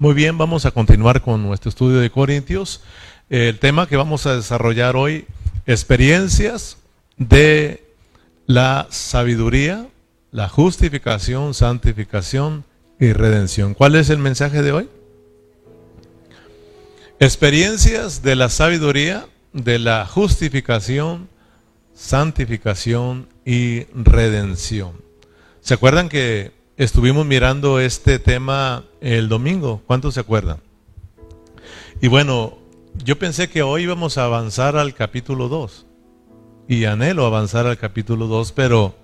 Muy bien, vamos a continuar con nuestro estudio de Corintios. El tema que vamos a desarrollar hoy, experiencias de la sabiduría, la justificación, santificación y redención. ¿Cuál es el mensaje de hoy? Experiencias de la sabiduría, de la justificación, santificación y redención. ¿Se acuerdan que estuvimos mirando este tema el domingo? ¿Cuántos se acuerdan? Y bueno, yo pensé que hoy íbamos a avanzar al capítulo 2. Y anhelo avanzar al capítulo 2, pero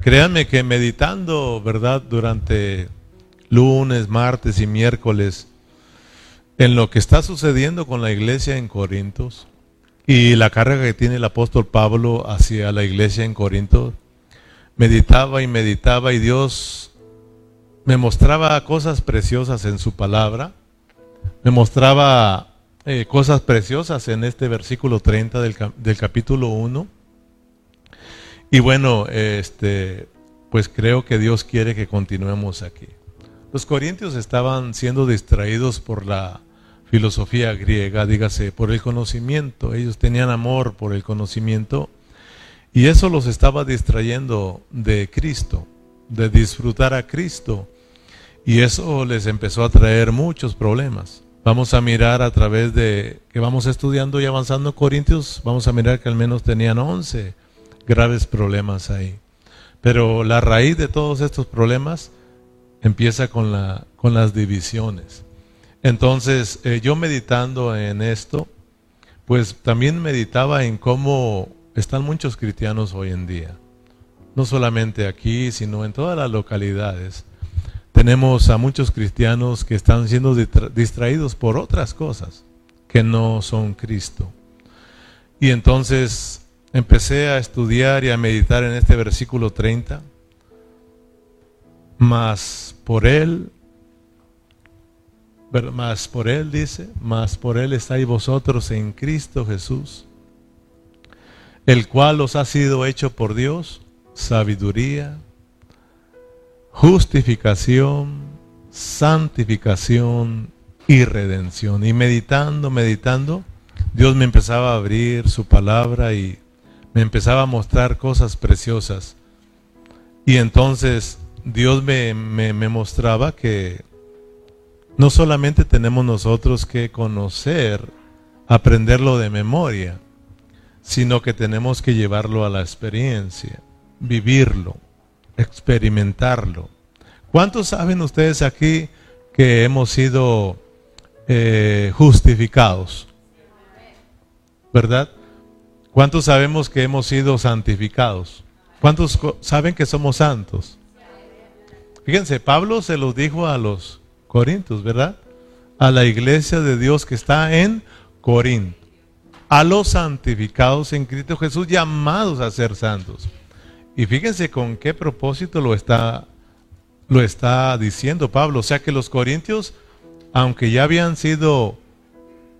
créanme que meditando, ¿verdad? Durante lunes, martes y miércoles, en lo que está sucediendo con la iglesia en Corintios y la carga que tiene el apóstol Pablo hacia la iglesia en Corinto, meditaba y meditaba y Dios me mostraba cosas preciosas en su palabra, me mostraba eh, cosas preciosas en este versículo 30 del, del capítulo 1. Y bueno, este, pues creo que Dios quiere que continuemos aquí. Los corintios estaban siendo distraídos por la filosofía griega, dígase, por el conocimiento. Ellos tenían amor por el conocimiento y eso los estaba distrayendo de Cristo, de disfrutar a Cristo. Y eso les empezó a traer muchos problemas. Vamos a mirar a través de que vamos estudiando y avanzando Corintios, vamos a mirar que al menos tenían 11 graves problemas ahí. Pero la raíz de todos estos problemas empieza con, la, con las divisiones. Entonces, eh, yo meditando en esto, pues también meditaba en cómo están muchos cristianos hoy en día. No solamente aquí, sino en todas las localidades. Tenemos a muchos cristianos que están siendo distraídos por otras cosas que no son Cristo. Y entonces empecé a estudiar y a meditar en este versículo 30. Mas por él más por Él dice, más por Él estáis vosotros en Cristo Jesús, el cual os ha sido hecho por Dios sabiduría, justificación, santificación y redención. Y meditando, meditando, Dios me empezaba a abrir su palabra y me empezaba a mostrar cosas preciosas. Y entonces Dios me, me, me mostraba que no solamente tenemos nosotros que conocer, aprenderlo de memoria, sino que tenemos que llevarlo a la experiencia, vivirlo, experimentarlo. ¿Cuántos saben ustedes aquí que hemos sido eh, justificados? ¿Verdad? ¿Cuántos sabemos que hemos sido santificados? ¿Cuántos saben que somos santos? Fíjense, Pablo se los dijo a los Corintios, ¿verdad? A la iglesia de Dios que está en Corinto. A los santificados en Cristo Jesús, llamados a ser santos. Y fíjense con qué propósito lo está, lo está diciendo Pablo. O sea que los corintios, aunque ya habían sido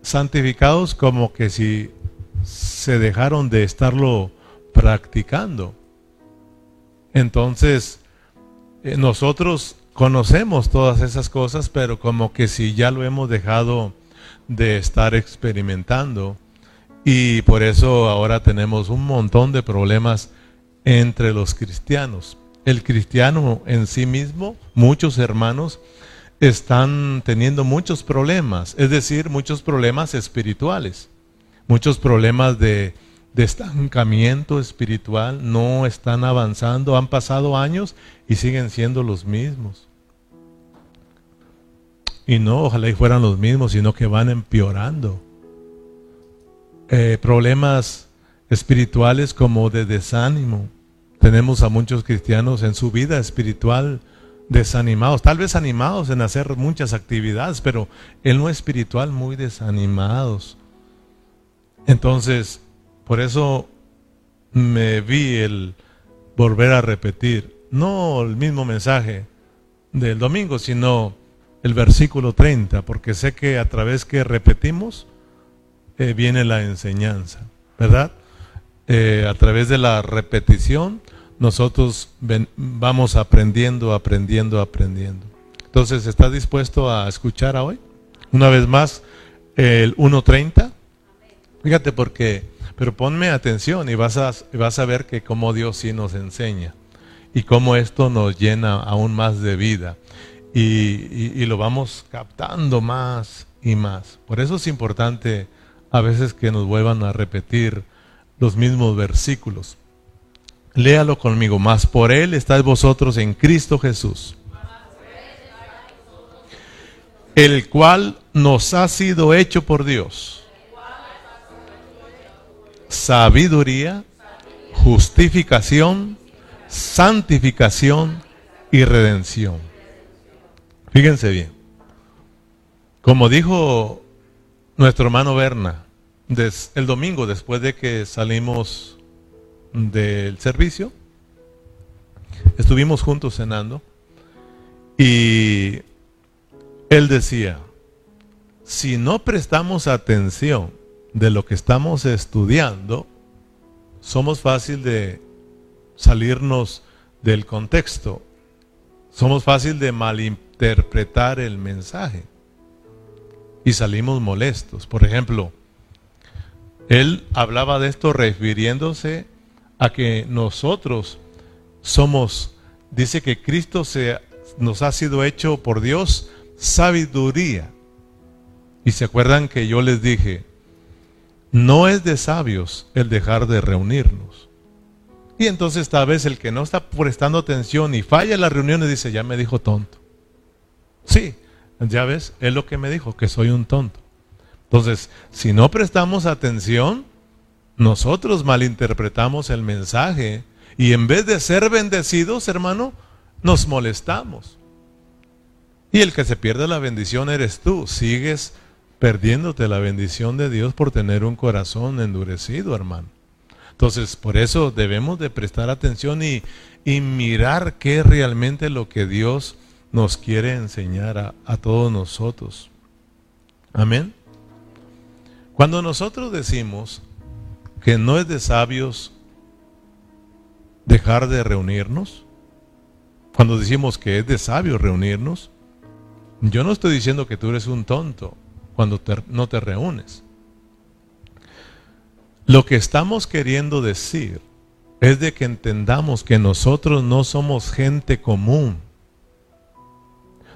santificados, como que si se dejaron de estarlo practicando. Entonces, eh, nosotros conocemos todas esas cosas, pero como que si ya lo hemos dejado de estar experimentando. Y por eso ahora tenemos un montón de problemas entre los cristianos. El cristiano en sí mismo, muchos hermanos, están teniendo muchos problemas, es decir, muchos problemas espirituales, muchos problemas de, estancamiento espiritual, no están avanzando, han pasado años y siguen siendo los mismos. Y no, ojalá y fueran los mismos, sino que van empeorando. Eh, problemas espirituales como de desánimo. Tenemos a muchos cristianos en su vida espiritual desanimados, tal vez animados en hacer muchas actividades, pero en lo espiritual muy desanimados. Entonces, por eso me vi el volver a repetir, no el mismo mensaje del domingo, sino el versículo 30, porque sé que a través que repetimos eh, viene la enseñanza, ¿verdad? Eh, a través de la repetición nosotros vamos aprendiendo, aprendiendo, aprendiendo. Entonces, ¿estás dispuesto a escuchar a hoy? Una vez más, el 1.30. Fíjate porque, pero ponme atención y vas a, vas a ver que cómo Dios sí nos enseña y cómo esto nos llena aún más de vida y, y lo vamos captando más y más. Por eso es importante a veces que nos vuelvan a repetir los mismos versículos. Léalo conmigo, más por Él estáis vosotros en Cristo Jesús, el cual nos ha sido hecho por Dios. Sabiduría, justificación, santificación y redención. Fíjense bien. Como dijo nuestro hermano Berna, el domingo después de que salimos del servicio, estuvimos juntos cenando y él decía, si no prestamos atención de lo que estamos estudiando, somos fácil de salirnos del contexto, somos fácil de malinterpretar el mensaje y salimos molestos. Por ejemplo, él hablaba de esto refiriéndose a que nosotros somos, dice que Cristo se, nos ha sido hecho por Dios sabiduría. Y se acuerdan que yo les dije, no es de sabios el dejar de reunirnos. Y entonces tal vez el que no está prestando atención y falla las reuniones dice, ya me dijo tonto. Sí, ya ves, es lo que me dijo, que soy un tonto. Entonces, si no prestamos atención, nosotros malinterpretamos el mensaje y en vez de ser bendecidos, hermano, nos molestamos. Y el que se pierde la bendición eres tú. Sigues perdiéndote la bendición de Dios por tener un corazón endurecido, hermano. Entonces, por eso debemos de prestar atención y, mirar qué es realmente lo que Dios nos quiere enseñar a todos nosotros. Amén. Cuando nosotros decimos que no es de sabios dejar de reunirnos, cuando decimos que es de sabios reunirnos, yo no estoy diciendo que tú eres un tonto cuando no te reúnes. Lo que estamos queriendo decir es de que entendamos que nosotros no somos gente común.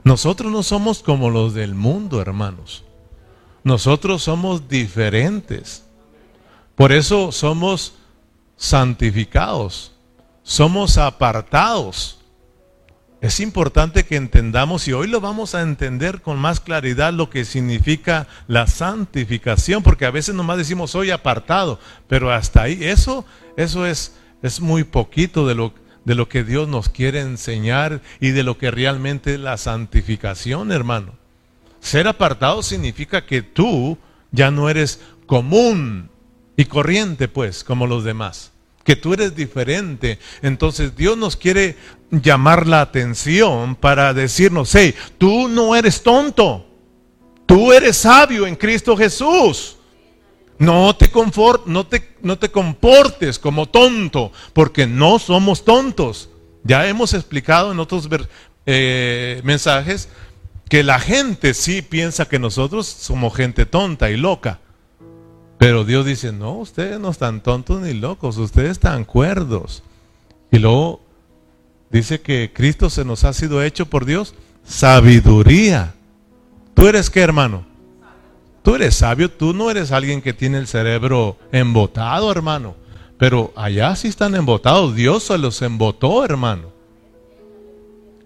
Nosotros no somos como los del mundo, hermanos. Nosotros somos diferentes. Por eso somos santificados, somos apartados. Es importante que entendamos, y hoy lo vamos a entender con más claridad, lo que significa la santificación, porque a veces nomás decimos soy apartado, pero hasta ahí, eso, eso es, es muy poquito de lo, de lo que Dios nos quiere enseñar y de lo que realmente es la santificación, hermano. Ser apartado significa que tú ya no eres común y corriente, pues, como los demás. Que tú eres diferente. Entonces Dios nos quiere llamar la atención para decirnos, hey, tú no eres tonto. Tú eres sabio en Cristo Jesús. No te, comportes como tonto, porque no somos tontos. Ya hemos explicado en otros eh, mensajes que la gente sí piensa que nosotros somos gente tonta y loca. Pero Dios dice, no, ustedes no están tontos ni locos, ustedes están cuerdos. Y luego dice que Cristo se nos ha sido hecho por Dios sabiduría. ¿Tú eres qué, hermano? Tú eres sabio, tú no eres alguien que tiene el cerebro embotado, hermano. Pero allá sí están embotados, Dios se los embotó, hermano.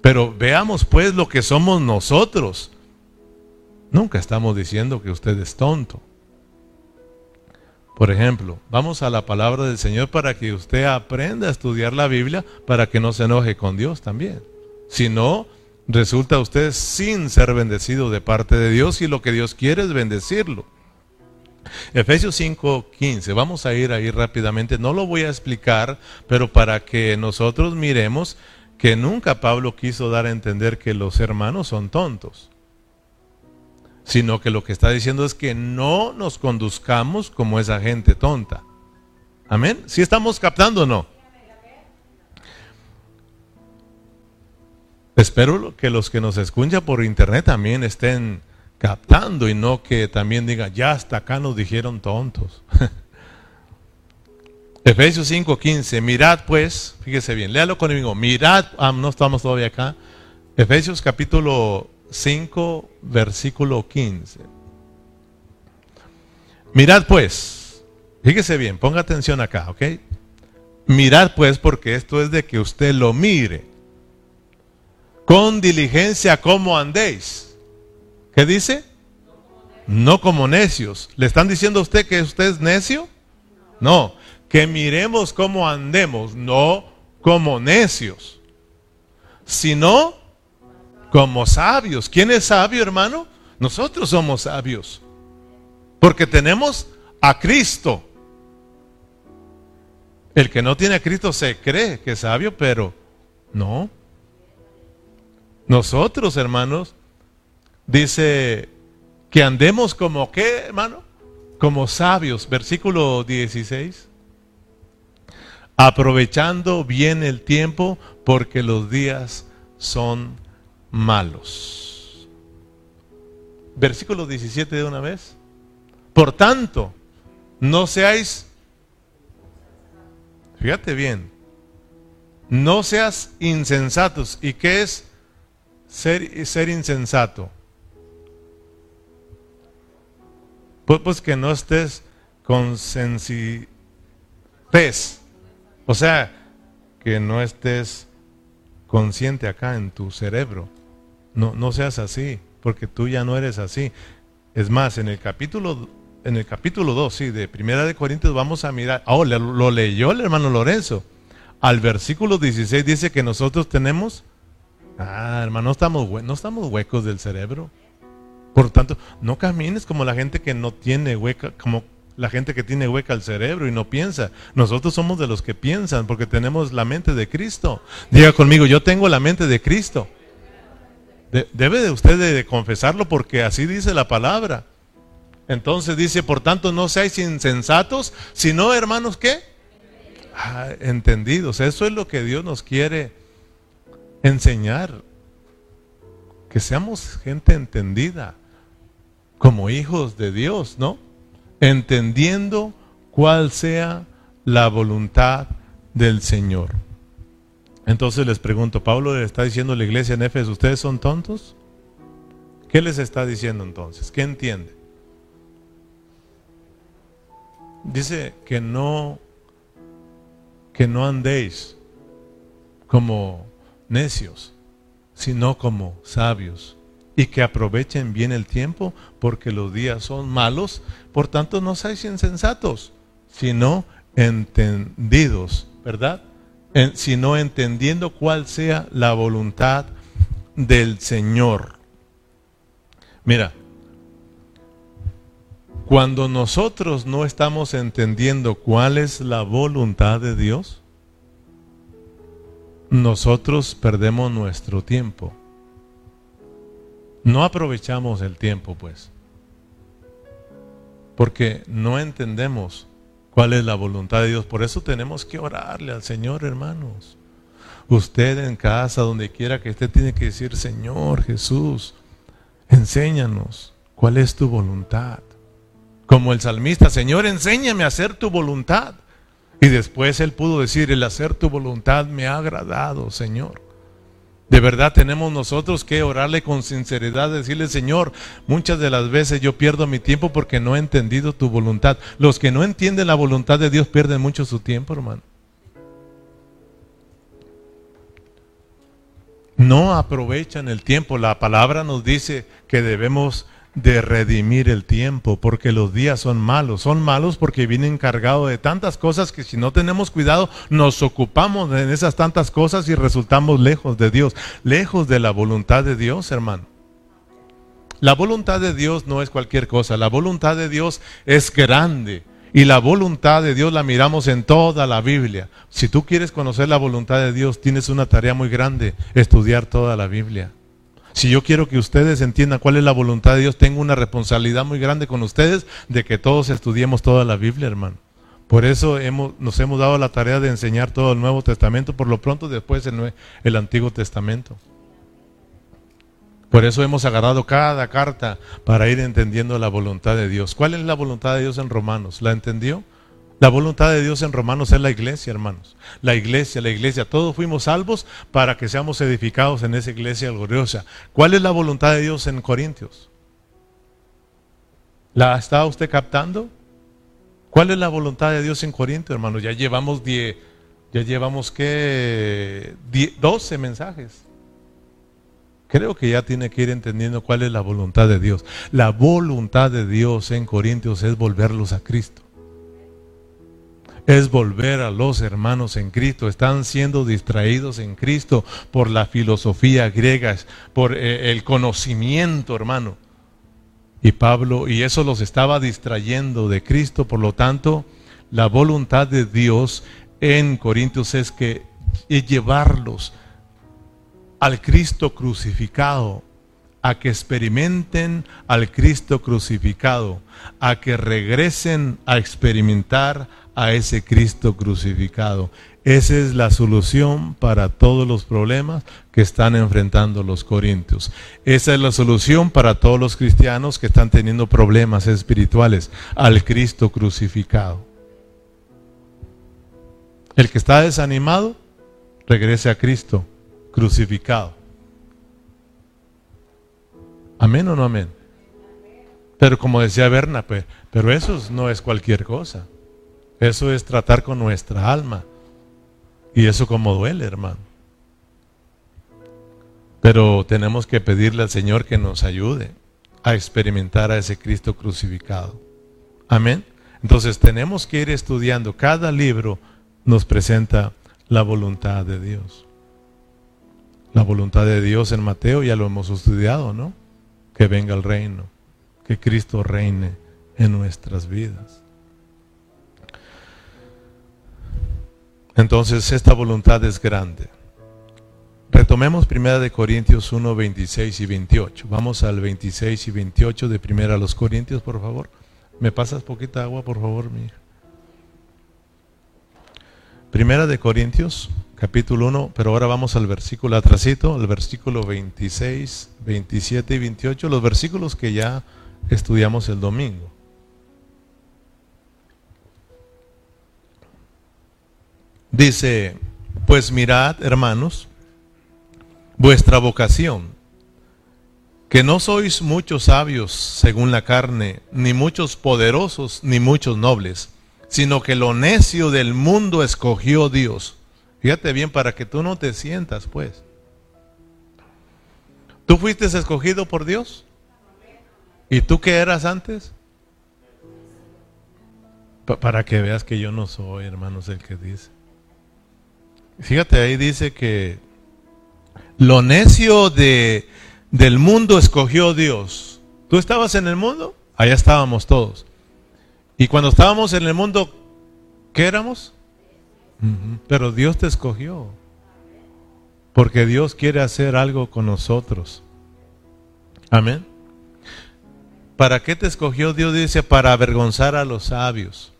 Pero veamos pues lo que somos nosotros. Nunca estamos diciendo que usted es tonto. Por ejemplo, vamos a la palabra del Señor para que usted aprenda a estudiar la Biblia para que no se enoje con Dios también. Si no, resulta usted sin ser bendecido de parte de Dios y lo que Dios quiere es bendecirlo. Efesios 5:15, vamos a ir ahí rápidamente, no lo voy a explicar, pero para que nosotros miremos que nunca Pablo quiso dar a entender que los hermanos son tontos, sino que lo que está diciendo es que no nos conduzcamos como esa gente tonta. Amén. ¿Si estamos captando o no? Espero que los que nos escuchan por internet también estén captando y no que también digan, ya hasta acá nos dijeron tontos. Efesios 5:15, mirad pues, fíjese bien, léalo conmigo, mirad, ah, no estamos todavía acá. Efesios capítulo 5, versículo 15. Mirad pues, fíjese bien, ponga atención acá, ¿ok? Mirad pues, porque esto es de que usted lo mire. Con diligencia como andéis. ¿Qué dice? No como necios. ¿Le están diciendo a usted que usted es necio? No, que miremos cómo andemos, no como necios, sino como sabios. ¿Quién es sabio, hermano? Nosotros somos sabios. Porque tenemos a Cristo. El que no tiene a Cristo se cree que es sabio, pero no. Nosotros, hermanos, dice que andemos como qué, hermano? Como sabios. Versículo 16 aprovechando bien el tiempo porque los días son malos. Versículo 17 de una vez. Por tanto, no seáis, fíjate bien, no seas insensatos. ¿Y qué es ser, insensato? Pues, pues que no estés con o sea, que no estés consciente acá en tu cerebro. No, no seas así, porque tú ya no eres así. Es más, en el capítulo, en el capítulo 2, sí, de Primera de Corintios, vamos a mirar. Oh, lo leyó el hermano Lorenzo. Al versículo 16 dice que nosotros tenemos. Ah, hermano, no estamos, no estamos huecos del cerebro. Por tanto, no camines como la gente que no tiene hueca, como la gente que tiene hueca el cerebro y no piensa. Nosotros somos de los que piensan porque tenemos la mente de Cristo. Diga conmigo, yo tengo la mente de Cristo. debe de usted de, confesarlo porque así dice la palabra. Entonces dice, por tanto, no seáis insensatos, sino hermanos, ¿qué? Ah, entendidos. Eso es lo que Dios nos quiere enseñar. Que seamos gente entendida, como hijos de Dios, ¿no? Entendiendo cuál sea la voluntad del Señor. Entonces les pregunto, Pablo le está diciendo a la iglesia en Éfeso, ¿ustedes son tontos? ¿Qué les está diciendo entonces? ¿Qué entiende? Dice que no que no andéis como necios, sino como sabios y que aprovechen bien el tiempo porque los días son malos. Por tanto, no seáis insensatos, sino entendidos, ¿verdad? sino entendiendo cuál sea la voluntad del Señor. Mira, cuando nosotros no estamos entendiendo cuál es la voluntad de Dios, nosotros perdemos nuestro tiempo. No aprovechamos el tiempo, pues, porque no entendemos cuál es la voluntad de Dios. Por eso tenemos que orarle al Señor, hermanos. Usted en casa, donde quiera que esté, tiene que decir, Señor Jesús, enséñanos cuál es tu voluntad. Como el salmista, Señor, enséñame a hacer tu voluntad. Y después él pudo decir, el hacer tu voluntad me ha agradado, Señor. De verdad tenemos nosotros que orarle con sinceridad, decirle, Señor, muchas de las veces yo pierdo mi tiempo porque no he entendido tu voluntad. Los que no entienden la voluntad de Dios pierden mucho su tiempo, hermano. No aprovechan el tiempo. La palabra nos dice que debemos de redimir el tiempo, porque los días son malos. Son malos porque vienen cargados de tantas cosas que si no tenemos cuidado nos ocupamos en esas tantas cosas y resultamos lejos de Dios, lejos de la voluntad de Dios, hermano. La voluntad de Dios no es cualquier cosa, la voluntad de Dios es grande. Y la voluntad de Dios la miramos en toda la Biblia. Si tú quieres conocer la voluntad de Dios, tienes una tarea muy grande, estudiar toda la Biblia. Si yo quiero que ustedes entiendan cuál es la voluntad de Dios, tengo una responsabilidad muy grande con ustedes de que todos estudiemos toda la Biblia, hermano. Por eso hemos, nos hemos dado la tarea de enseñar todo el Nuevo Testamento, por lo pronto después el, el Antiguo Testamento. Por eso hemos agarrado cada carta para ir entendiendo la voluntad de Dios. ¿Cuál es la voluntad de Dios en Romanos? ¿La entendió? La voluntad de Dios en Romanos es la iglesia, hermanos. La iglesia, la iglesia. Todos fuimos salvos para que seamos edificados en esa iglesia gloriosa. ¿Cuál es la voluntad de Dios en Corintios? ¿La está usted captando? ¿Cuál es la voluntad de Dios en Corintios, hermanos? Ya llevamos diez, ya llevamos que 12 mensajes. Creo que ya tiene que ir entendiendo cuál es la voluntad de Dios. La voluntad de Dios en Corintios es volverlos a Cristo. Es volver a los hermanos en Cristo. Están siendo distraídos en Cristo por la filosofía griega, por eh, el conocimiento, hermano. Y Pablo, y eso los estaba distrayendo de Cristo. Por lo tanto, la voluntad de Dios en Corintios es que llevarlos al Cristo crucificado, a que experimenten al Cristo crucificado, a que regresen a experimentar a ese Cristo crucificado. Esa es la solución para todos los problemas que están enfrentando los corintios. Esa es la solución para todos los cristianos que están teniendo problemas espirituales, al Cristo crucificado. El que está desanimado, regrese a Cristo crucificado. Amén o no amén. Pero como decía Berna, pero eso no es cualquier cosa. Eso es tratar con nuestra alma. Y eso como duele, hermano. Pero tenemos que pedirle al Señor que nos ayude a experimentar a ese Cristo crucificado. Amén. Entonces tenemos que ir estudiando. Cada libro nos presenta la voluntad de Dios. La voluntad de Dios en Mateo ya lo hemos estudiado, ¿no? Que venga el reino, que Cristo reine en nuestras vidas. Entonces esta voluntad es grande. Retomemos primera de Corintios 1, 26 y 28. Vamos al 26 y 28 de primera a los Corintios, por favor. ¿Me pasas poquita agua, por favor, mi hija? Primera de Corintios capítulo 1, pero ahora vamos al versículo atrasito, al versículo 26, 27 y 28, los versículos que ya estudiamos el domingo. Dice, pues mirad, hermanos, vuestra vocación, que no sois muchos sabios según la carne, ni muchos poderosos, ni muchos nobles, sino que lo necio del mundo escogió Dios Fíjate bien para que tú no te sientas, pues. ¿Tú fuiste escogido por Dios? ¿Y tú qué eras antes? para que veas que yo no soy, hermanos, el que dice. Fíjate, ahí dice que lo necio de, del mundo escogió Dios. ¿Tú estabas en el mundo? Allá estábamos todos. Y cuando estábamos en el mundo, ¿qué éramos? Pero Dios te escogió. Porque Dios quiere hacer algo con nosotros. Amén. ¿Para qué te escogió Dios? Dice, para avergonzar a los sabios.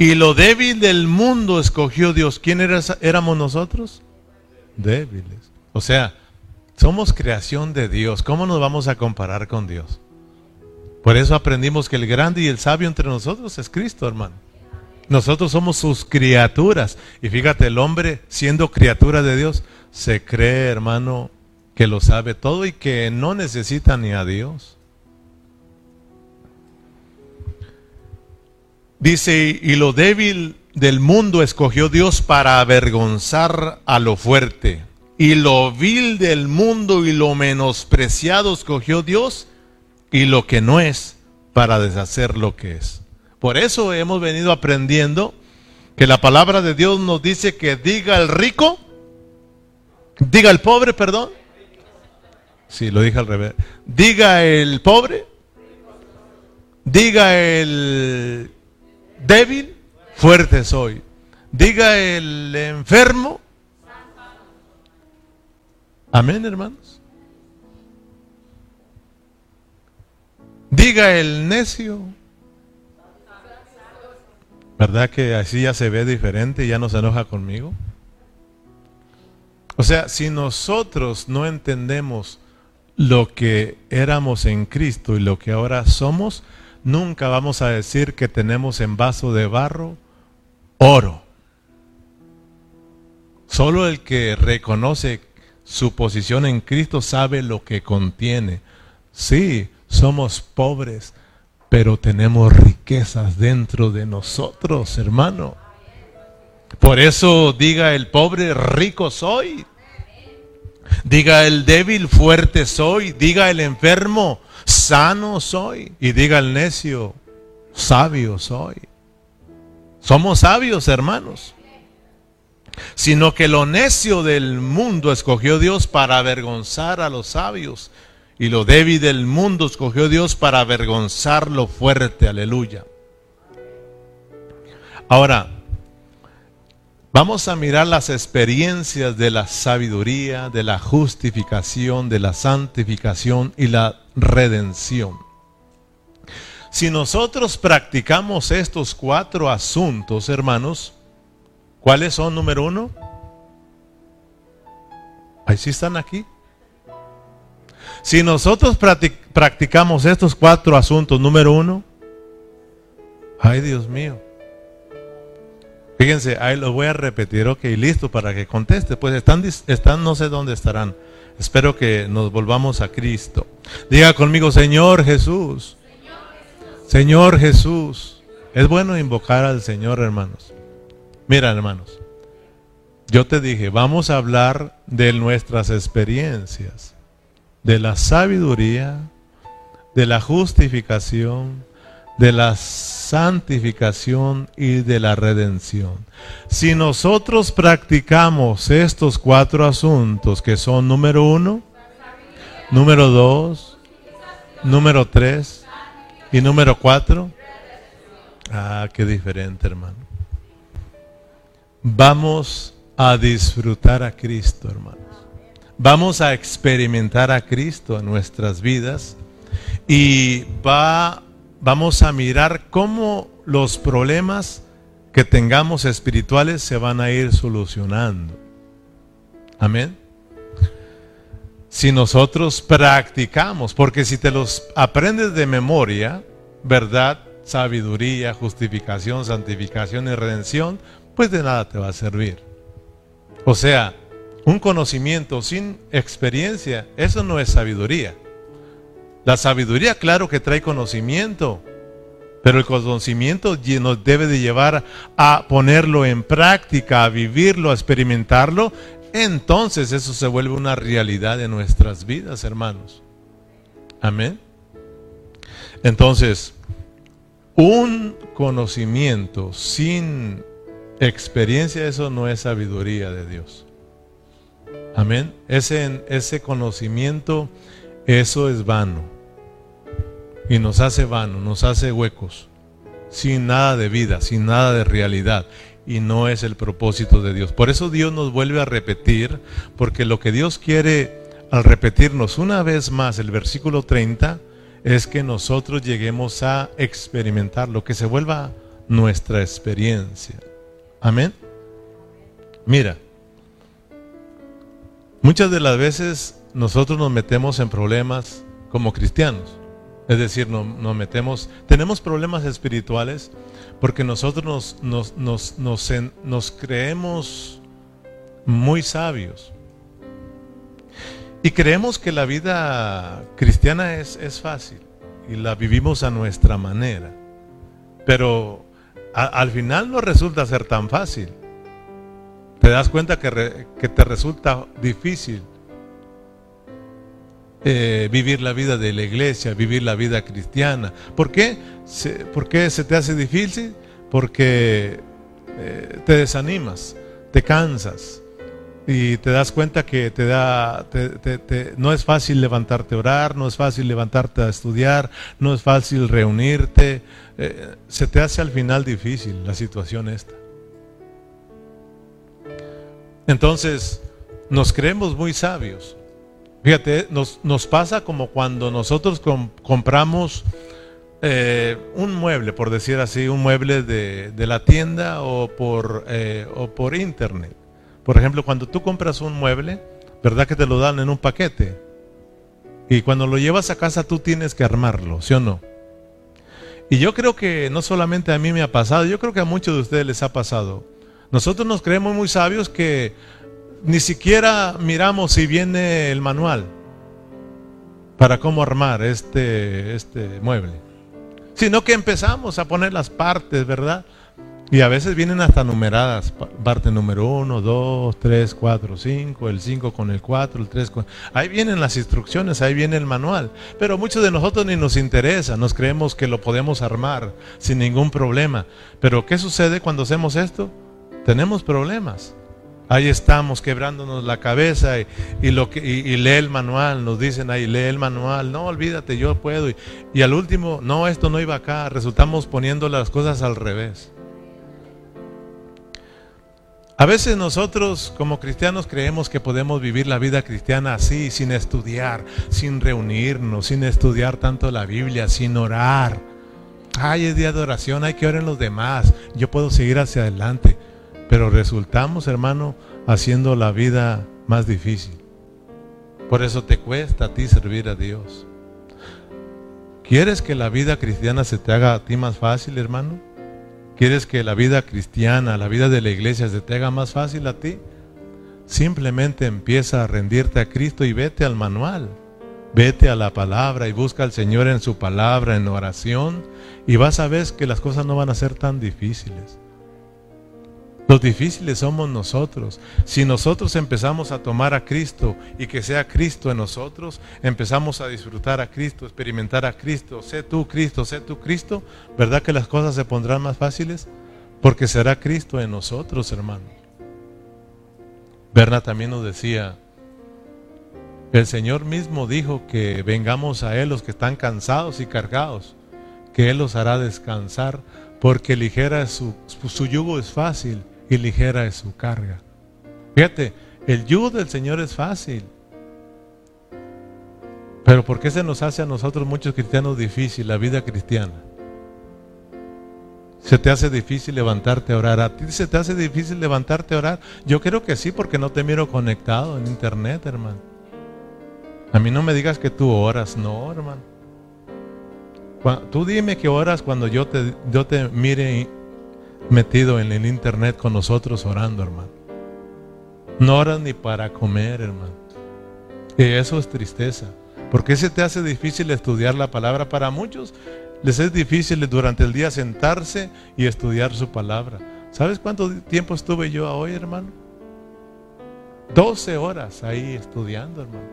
Y lo débil del mundo escogió Dios. ¿Quién éramos nosotros? Débiles. O sea, somos creación de Dios. ¿Cómo nos vamos a comparar con Dios? Por eso aprendimos que el grande y el sabio entre nosotros es Cristo, hermano. Nosotros somos sus criaturas. Y fíjate, el hombre, siendo criatura de Dios, se cree, hermano, que lo sabe todo y que no necesita ni a Dios. Dice, y lo débil del mundo escogió Dios para avergonzar a lo fuerte. Y lo vil del mundo y lo menospreciado escogió Dios y lo que no es para deshacer lo que es. Por eso hemos venido aprendiendo que la palabra de Dios nos dice que diga el rico, diga el pobre, perdón. Sí, lo dije al revés. Diga el pobre, diga el débil, fuerte soy. Diga el enfermo. Amén, hermanos. Diga el necio, ¿Verdad que así ya se ve diferente y ya no se enoja conmigo? O sea, si nosotros no entendemos lo que éramos en Cristo y lo que ahora somos, nunca vamos a decir que tenemos en vaso de barro oro. Solo el que reconoce su posición en Cristo sabe lo que contiene. Sí, somos pobres, pero tenemos riquezas dentro de nosotros, hermano. Por eso diga el pobre, rico soy. Diga el débil, fuerte soy. Diga el enfermo, sano soy. Y diga el necio, sabio soy. Somos sabios, hermanos. Sino que lo necio del mundo escogió Dios para avergonzar a los sabios. Y lo débil del mundo escogió Dios para avergonzar lo fuerte. Aleluya. Ahora, Vamos a mirar las experiencias de la sabiduría, de la justificación, de la santificación y la redención. Si nosotros practicamos estos cuatro asuntos, hermanos, ¿cuáles son número uno? Ahí sí están aquí. Si nosotros practicamos estos cuatro asuntos, número uno, ay Dios mío, Fíjense, ahí lo voy a repetir, ok, listo para que conteste. Pues están, están, no sé dónde estarán. Espero que nos volvamos a Cristo. Diga conmigo, Señor Jesús. Señor Jesús. Es bueno invocar al Señor, hermanos. Mira, hermanos. Yo te dije, vamos a hablar de nuestras experiencias, de la sabiduría, de la justificación, de la santificación y de la redención. Si nosotros practicamos estos cuatro asuntos que son número uno, número dos, número tres y número cuatro, ah, qué diferente hermano. Vamos a disfrutar a Cristo, hermanos. Vamos a experimentar a Cristo en nuestras vidas y va vamos a mirar cómo los problemas que tengamos espirituales se van a ir solucionando. Amén. Si nosotros practicamos, porque si te los aprendes de memoria, verdad, sabiduría, justificación, santificación y redención, pues de nada te va a servir. O sea, un conocimiento sin experiencia, eso no es sabiduría. La sabiduría, claro que trae conocimiento, pero el conocimiento nos debe de llevar a ponerlo en práctica, a vivirlo, a experimentarlo. Entonces eso se vuelve una realidad en nuestras vidas, hermanos. Amén. Entonces, un conocimiento sin experiencia, eso no es sabiduría de Dios. Amén. Ese, ese conocimiento eso es vano. Y nos hace vano, nos hace huecos, sin nada de vida, sin nada de realidad. Y no es el propósito de Dios. Por eso Dios nos vuelve a repetir, porque lo que Dios quiere al repetirnos una vez más el versículo 30 es que nosotros lleguemos a experimentar lo que se vuelva nuestra experiencia. Amén. Mira, muchas de las veces nosotros nos metemos en problemas como cristianos. Es decir, nos, metemos, tenemos problemas espirituales porque nosotros nos, nos, nos, creemos muy sabios. Y creemos que la vida cristiana es, es fácil y la vivimos a nuestra manera. Pero al final no resulta ser tan fácil. Te das cuenta que, te resulta difícil eh, vivir la vida de la iglesia, vivir la vida cristiana. ¿Por qué? Se, ¿Por qué se te hace difícil? Porque eh, te desanimas, te cansas y te das cuenta que te da, no es fácil levantarte a orar, no es fácil levantarte a estudiar, no es fácil reunirte. Eh, se te hace al final difícil la situación esta. Entonces, nos creemos muy sabios Fíjate, nos, nos pasa como cuando nosotros compramos eh, un mueble, por decir así, un mueble de, la tienda o por, eh, o por internet. Por ejemplo, cuando tú compras un mueble, ¿verdad que te lo dan en un paquete? Y cuando lo llevas a casa tú tienes que armarlo, ¿sí o no? Y yo creo que no solamente a mí me ha pasado, yo creo que a muchos de ustedes les ha pasado. Nosotros nos creemos muy sabios que ni siquiera miramos si viene el manual para cómo armar este, este mueble, sino que empezamos a poner las partes, ¿verdad? Y a veces vienen hasta numeradas, parte número 1, 2, 3, 4, 5, el 5 con el 4, el 3 con... Ahí vienen las instrucciones, ahí viene el manual. Pero muchos de nosotros ni nos interesa, nos creemos que lo podemos armar sin ningún problema. Pero ¿qué sucede cuando hacemos esto? Tenemos problemas. Ahí estamos quebrándonos la cabeza y, lo que, y, lee el manual, nos dicen ahí, lee el manual, no olvídate, yo puedo. Y, al último, no, esto no iba acá, resultamos poniendo las cosas al revés. A veces nosotros como cristianos creemos que podemos vivir la vida cristiana así, sin estudiar, sin reunirnos, sin estudiar tanto la Biblia, sin orar. Ay, es día de oración, hay que orar en los demás, yo puedo seguir hacia adelante. Pero resultamos, hermano, haciendo la vida más difícil. Por eso te cuesta a ti servir a Dios. ¿Quieres que la vida cristiana se te haga a ti más fácil, hermano? ¿Quieres que la vida cristiana, la vida de la iglesia se te haga más fácil a ti? Simplemente empieza a rendirte a Cristo y vete al manual. Vete a la palabra y busca al Señor en su palabra, en oración, y vas a ver que las cosas no van a ser tan difíciles. Los difíciles somos nosotros. Si nosotros empezamos a tomar a Cristo y que sea Cristo en nosotros, empezamos a disfrutar a Cristo, experimentar a Cristo, sé tú Cristo, sé tú Cristo, ¿verdad que las cosas se pondrán más fáciles? Porque será Cristo en nosotros, hermano. Berna también nos decía, el Señor mismo dijo que vengamos a Él los que están cansados y cargados, que Él los hará descansar, porque ligera su, su yugo es fácil y ligera es su carga. Fíjate, el yugo del Señor es fácil. Pero ¿por qué se nos hace a nosotros muchos cristianos difícil la vida cristiana? ¿Se te hace difícil levantarte a orar? ¿A ti se te hace difícil levantarte a orar? Yo creo que sí, porque no te miro conectado en internet, hermano. A mí no me digas que tú oras, no, hermano. Tú dime que oras cuando yo te, yo te mire metido en el internet con nosotros orando, hermano. No oras ni para comer, hermano. Y eso es tristeza. Porque se te hace difícil estudiar la palabra. Para muchos les es difícil durante el día sentarse y estudiar su palabra. ¿Sabes cuánto tiempo estuve yo hoy, hermano? 12 horas ahí estudiando, hermano.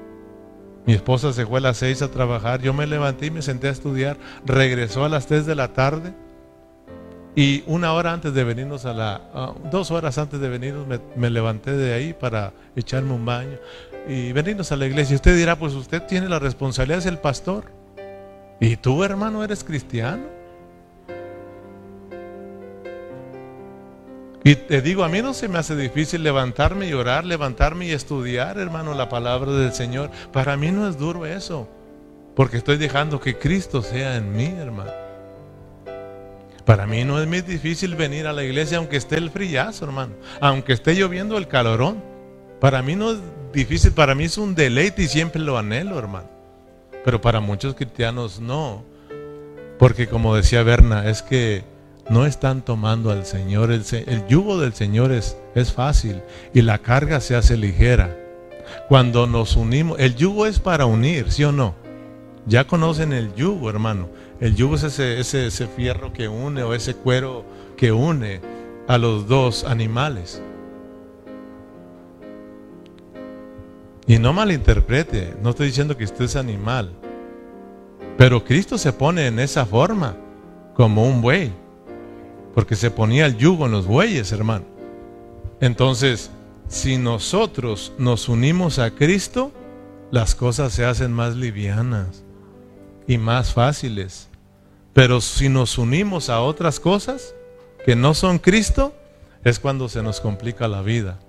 Mi esposa se fue a las 6 a trabajar. Yo me levanté y me senté a estudiar. Regresó a las 3 de la tarde y una hora antes de venirnos a la, dos horas antes de venirnos, me, levanté de ahí para echarme un baño y venirnos a la iglesia. Usted dirá, pues usted tiene la responsabilidad, es el pastor. ¿Y tú, hermano, eres cristiano? Y te digo, a mí no se me hace difícil levantarme y orar, levantarme y estudiar, hermano, la palabra del Señor. Para mí no es duro eso, porque estoy dejando que Cristo sea en mí, hermano. Para mí no es muy difícil venir a la iglesia aunque esté el frillazo, hermano. Aunque esté lloviendo el calorón. Para mí no es difícil, para mí es un deleite y siempre lo anhelo, hermano. Pero para muchos cristianos no. Porque como decía Berna, es que no están tomando al Señor. El, yugo del Señor es, es fácil y la carga se hace ligera. Cuando nos unimos, el yugo es para unir, ¿sí o no? Ya conocen el yugo, hermano. El yugo es ese, ese, fierro que une o ese cuero que une a los dos animales. Y no malinterprete, no estoy diciendo que usted es animal, pero Cristo se pone en esa forma, como un buey, porque se ponía el yugo en los bueyes, hermano. Entonces, si nosotros nos unimos a Cristo, las cosas se hacen más livianas y más fáciles. Pero si nos unimos a otras cosas que no son Cristo, es cuando se nos complica la vida.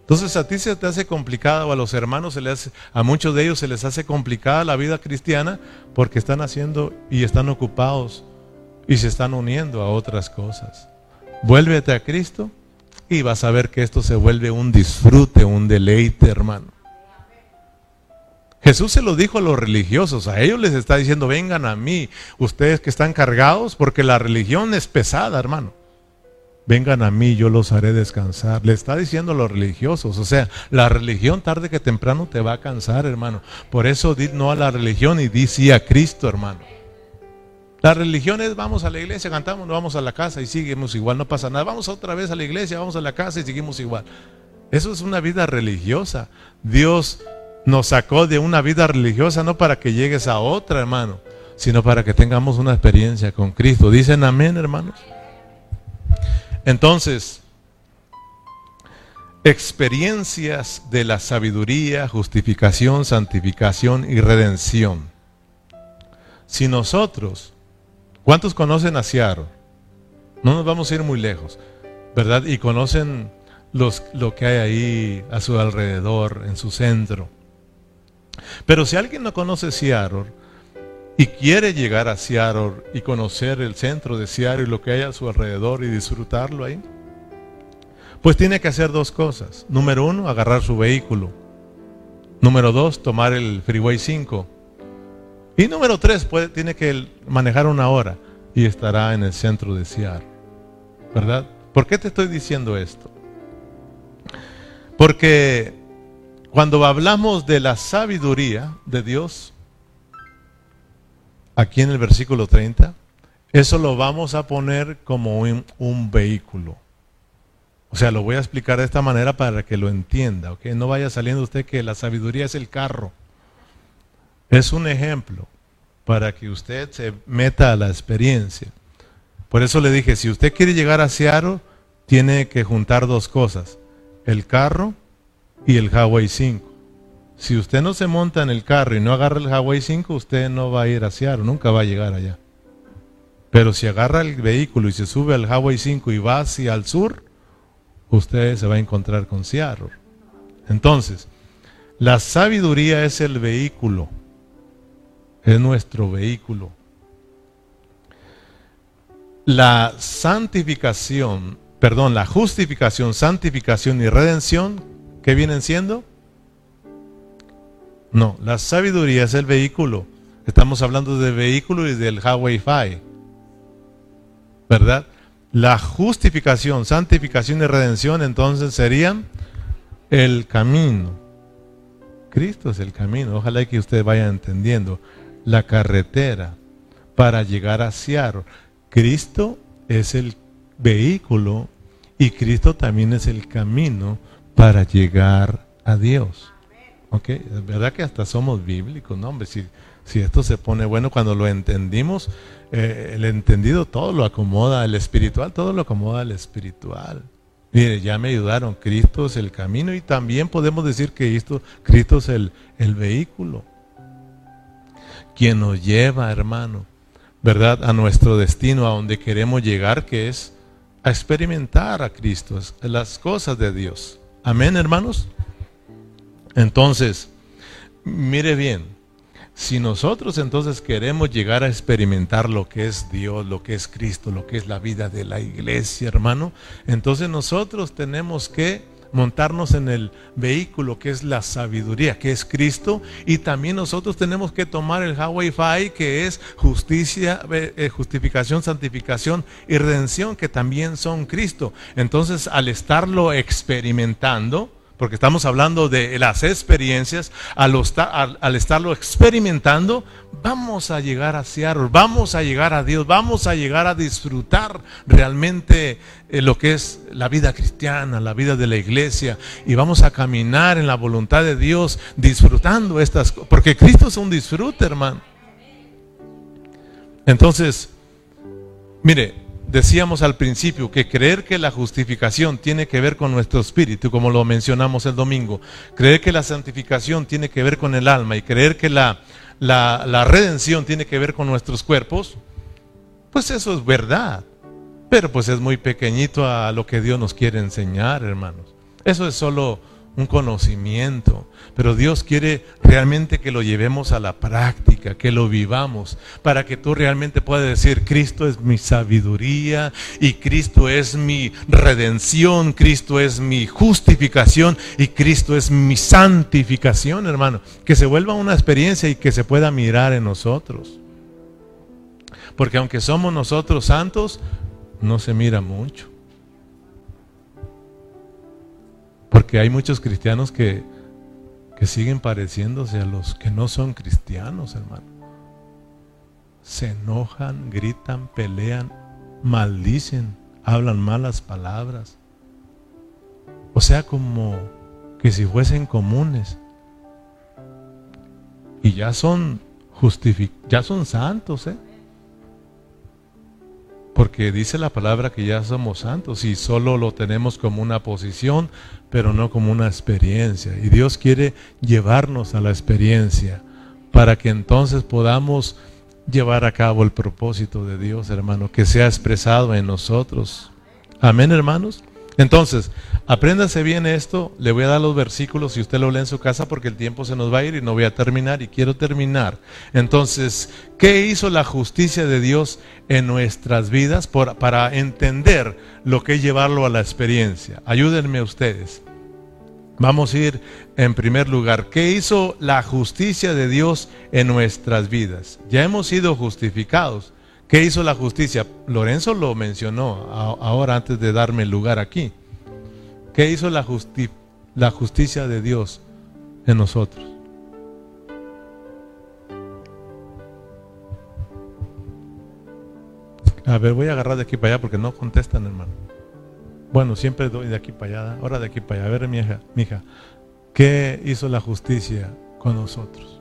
Entonces a ti se te hace complicada o a los hermanos se les hace, a muchos de ellos se les hace complicada la vida cristiana porque están haciendo y están ocupados y se están uniendo a otras cosas. Vuélvete a Cristo y vas a ver que esto se vuelve un disfrute, un deleite, hermano. Jesús se lo dijo a los religiosos, a ellos les está diciendo, vengan a mí, ustedes que están cargados, porque la religión es pesada, hermano. Vengan a mí, yo los haré descansar. Le está diciendo a los religiosos, o sea, la religión tarde que temprano te va a cansar, hermano. Por eso di no a la religión y di sí a Cristo, hermano. La religión es vamos a la iglesia, cantamos, vamos a la casa y seguimos igual, no pasa nada. Vamos otra vez a la iglesia, vamos a la casa y seguimos igual. Eso es una vida religiosa. Dios nos sacó de una vida religiosa no para que llegues a otra, hermano, sino para que tengamos una experiencia con Cristo. Dicen amén, hermanos. Entonces, experiencias de la sabiduría, justificación, santificación y redención. Si nosotros, ¿cuántos conocen a Seattle? No nos vamos a ir muy lejos, ¿verdad? Y conocen lo que hay ahí a su alrededor, en su centro. Pero si alguien no conoce Seattle y quiere llegar a Seattle y conocer el centro de Seattle y lo que hay a su alrededor y disfrutarlo ahí, pues tiene que hacer dos cosas. Número uno, agarrar su vehículo. Número dos, tomar el Freeway 5. Y número tres, tiene que manejar una hora y estará en el centro de Seattle. ¿Verdad? ¿Por qué te estoy diciendo esto? Porque cuando hablamos de la sabiduría de Dios, aquí en el versículo 30, eso lo vamos a poner como un, vehículo. O sea, lo voy a explicar de esta manera para que lo entienda, ¿ok? No vaya saliendo usted que la sabiduría es el carro. Es un ejemplo para que usted se meta a la experiencia. Por eso le dije, si usted quiere llegar a Seattle, tiene que juntar dos cosas, el carro y el Huawei 5. Si usted no se monta en el carro y no agarra el Huawei 5, usted no va a ir a Seattle, nunca va a llegar allá. Pero si agarra el vehículo y se sube al Huawei 5 y va hacia el sur, usted se va a encontrar con Seattle. Entonces, la sabiduría es el vehículo, es nuestro vehículo. La santificación, perdón, la justificación, santificación y redención ¿Qué vienen siendo? No, la sabiduría es el vehículo. Estamos hablando del vehículo y del Huawei Fi. ¿Verdad? La justificación, santificación y redención entonces serían el camino. Cristo es el camino. Ojalá que usted vaya entendiendo. La carretera para llegar a. Cristo es el vehículo y Cristo también es el camino para llegar a Dios. ¿Ok? Es verdad que hasta somos bíblicos, ¿no? Hombre, si, esto se pone bueno cuando lo entendimos, eh, el entendido todo lo acomoda, el espiritual todo lo acomoda al espiritual. Mire, ya me ayudaron, Cristo es el camino y también podemos decir que Cristo, Cristo es el, el vehículo. Quien nos lleva, hermano, ¿verdad? A nuestro destino, a donde queremos llegar, que es a experimentar a Cristo, las cosas de Dios. Amén, hermanos. Entonces, mire bien, si nosotros entonces queremos llegar a experimentar lo que es Dios, lo que es Cristo, lo que es la vida de la iglesia, hermano, entonces nosotros tenemos que montarnos en el vehículo que es la sabiduría, que es Cristo, y también nosotros tenemos que tomar el Hawaii Fi, que es justicia, eh, eh, justificación, santificación y redención, que también son Cristo. Entonces, al estarlo experimentando, porque estamos hablando de las experiencias, al, estarlo experimentando, vamos a llegar a Seattle, vamos a llegar a Dios, vamos a llegar a disfrutar realmente eh, lo que es la vida cristiana, la vida de la iglesia, y vamos a caminar en la voluntad de Dios, disfrutando estas cosas, porque Cristo es un disfrute, hermano. Entonces, mire, decíamos al principio que creer que la justificación tiene que ver con nuestro espíritu, como lo mencionamos el domingo, creer que la santificación tiene que ver con el alma y creer que la, la, redención tiene que ver con nuestros cuerpos, pues eso es verdad. Pero pues es muy pequeñito a lo que Dios nos quiere enseñar, hermanos. Eso es solo un conocimiento, pero Dios quiere realmente que lo llevemos a la práctica, que lo vivamos, para que tú realmente puedas decir, Cristo es mi sabiduría y Cristo es mi redención, Cristo es mi justificación y Cristo es mi santificación, hermano. Que se vuelva una experiencia y que se pueda mirar en nosotros. Porque aunque somos nosotros santos, no se mira mucho. Porque hay muchos cristianos que, que siguen pareciéndose a los que no son cristianos, hermano. Se enojan, gritan, pelean, maldicen, hablan malas palabras. O sea, como que si fuesen comunes. Y ya son ya son santos, ¿eh? Porque dice la palabra que ya somos santos y solo lo tenemos como una posición, pero no como una experiencia. Y Dios quiere llevarnos a la experiencia para que entonces podamos llevar a cabo el propósito de Dios, hermano, que sea expresado en nosotros. Amén, hermanos. Entonces, apréndase bien esto, le voy a dar los versículos y usted lo lee en su casa porque el tiempo se nos va a ir y no voy a terminar y quiero terminar. Entonces, ¿qué hizo la justicia de Dios en nuestras vidas para entender lo que es llevarlo a la experiencia? Ayúdenme ustedes. Vamos a ir en primer lugar. ¿Qué hizo la justicia de Dios en nuestras vidas? Ya hemos sido justificados. ¿Qué hizo la justicia? Lorenzo lo mencionó ahora antes de darme el lugar aquí. ¿Qué hizo la, justicia de Dios en nosotros? A ver, voy a agarrar de aquí para allá porque no contestan, hermano. Bueno, siempre doy de aquí para allá, ahora de aquí para allá. A ver, mi hija, ¿qué hizo la justicia con nosotros?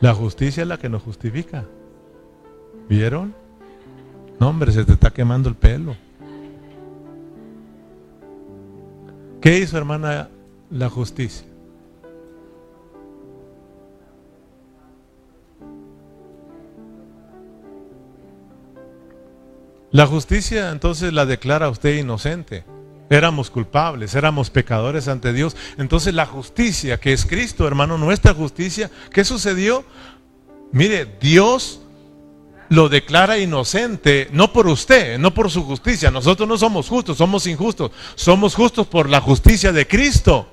La justicia es la que nos justifica. ¿Vieron? No, hombre, se te está quemando el pelo. ¿Qué hizo, hermana, la justicia? La justicia entonces la declara usted inocente. Éramos culpables, éramos pecadores ante Dios. Entonces la justicia, que es Cristo, hermano, nuestra justicia, ¿qué sucedió? Mire, Dios lo declara inocente, no por usted, no por su justicia. Nosotros no somos justos, somos injustos. Somos justos por la justicia de Cristo.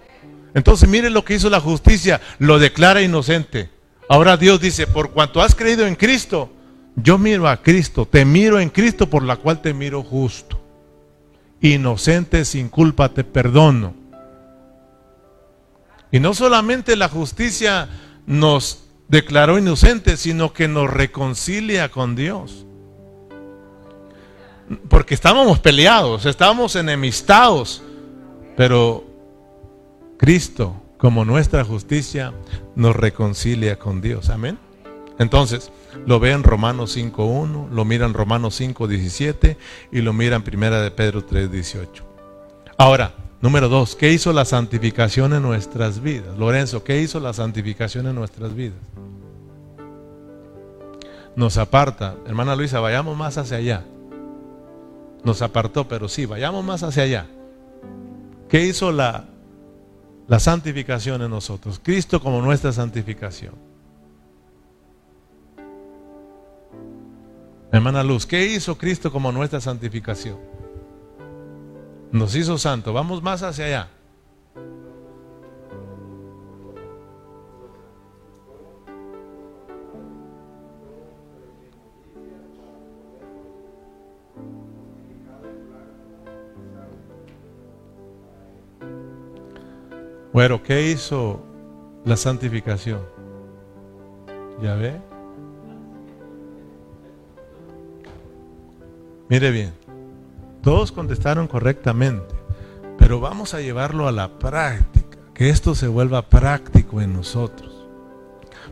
Entonces mire lo que hizo la justicia, lo declara inocente. Ahora Dios dice, por cuanto has creído en Cristo, yo miro a Cristo, te miro en Cristo por la cual te miro justo inocente, sin culpa, te perdono. Y no solamente la justicia nos declaró inocentes, sino que nos reconcilia con Dios. Porque estábamos peleados, estábamos enemistados, pero Cristo, como nuestra justicia, nos reconcilia con Dios. Amén. Entonces, lo ve en Romanos 5.1, lo mira en Romanos 5.17 y lo mira en Primera de Pedro 3.18. Ahora, número dos, ¿qué hizo la santificación en nuestras vidas? Lorenzo, ¿qué hizo la santificación en nuestras vidas? Nos aparta, hermana Luisa, vayamos más hacia allá. Nos apartó, pero sí, vayamos más hacia allá. ¿Qué hizo la, la santificación en nosotros? Cristo como nuestra santificación. Hermana Luz, ¿qué hizo Cristo como nuestra santificación? Nos hizo santo. Vamos más hacia allá. Bueno, ¿qué hizo la santificación? ¿Ya ve? Mire bien, todos contestaron correctamente, pero vamos a llevarlo a la práctica, que esto se vuelva práctico en nosotros.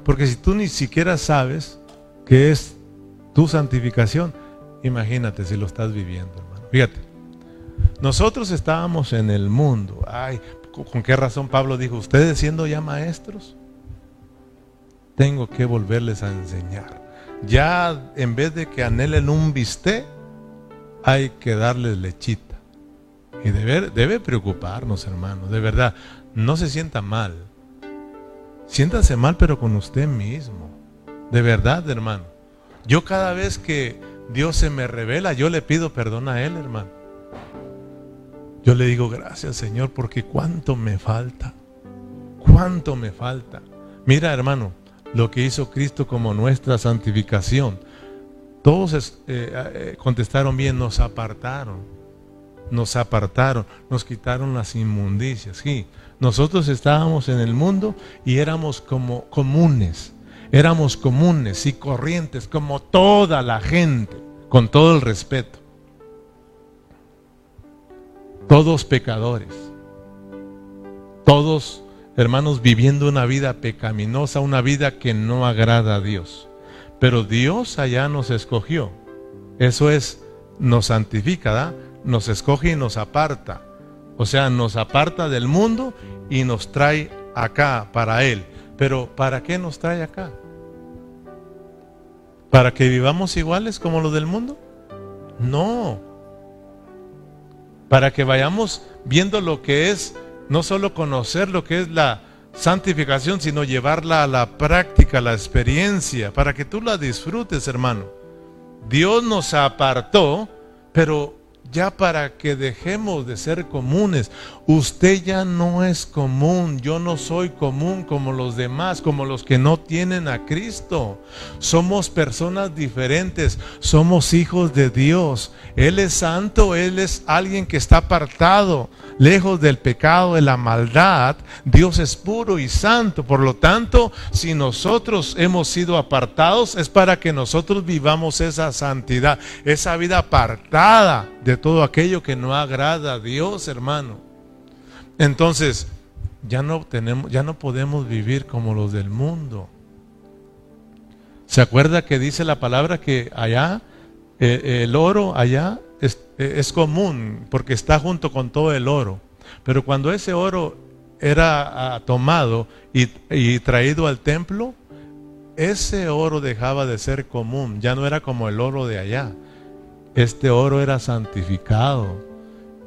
Porque si tú ni siquiera sabes qué es tu santificación, imagínate si lo estás viviendo, hermano. Fíjate, nosotros estábamos en el mundo. Ay, ¿con qué razón Pablo dijo, ustedes siendo ya maestros, tengo que volverles a enseñar? ya en vez de que anhelen un bistec, hay que darles lechita. Y debe, debe preocuparnos, hermano, de verdad. No se sienta mal. Siéntase mal, pero con usted mismo. De verdad, hermano. Yo cada vez que Dios se me revela, yo le pido perdón a Él, hermano. Yo le digo gracias, Señor, porque cuánto me falta. Cuánto me falta. Mira, hermano, lo que hizo Cristo como nuestra santificación. Todos eh, eh, contestaron bien, nos apartaron, nos apartaron, nos quitaron las inmundicias. Sí, nosotros estábamos en el mundo y éramos como comunes, éramos comunes y corrientes como toda la gente, con todo el respeto. Todos pecadores, todos hermanos viviendo una vida pecaminosa, una vida que no agrada a Dios. Pero Dios allá nos escogió. Eso es, nos santifica, nos escoge y nos aparta. O sea, nos aparta del mundo y nos trae acá para Él. Pero ¿para qué nos trae acá? ¿Para que vivamos iguales como los del mundo? No. Para que vayamos viendo lo que es, no solo conocer lo que es la santificación, sino llevarla a la práctica, a la experiencia, para que tú la disfrutes, hermano. Dios nos apartó, pero ya para que dejemos de ser comunes. Usted ya no es común, yo no soy común como los demás, como los que no tienen a Cristo. Somos personas diferentes, somos hijos de Dios. Él es santo, Él es alguien que está apartado, lejos del pecado, de la maldad. Dios es puro y santo. Por lo tanto, si nosotros hemos sido apartados, es para que nosotros vivamos esa santidad, esa vida apartada de todo aquello que no agrada a Dios, hermano. Entonces, ya no tenemos, ya no podemos vivir como los del mundo. ¿Se acuerda que dice la palabra que allá eh, el oro allá es, es, común porque está junto con todo el oro? Pero cuando ese oro era ah, tomado y, y traído al templo, ese oro dejaba de ser común, ya no era como el oro de allá. Este oro era santificado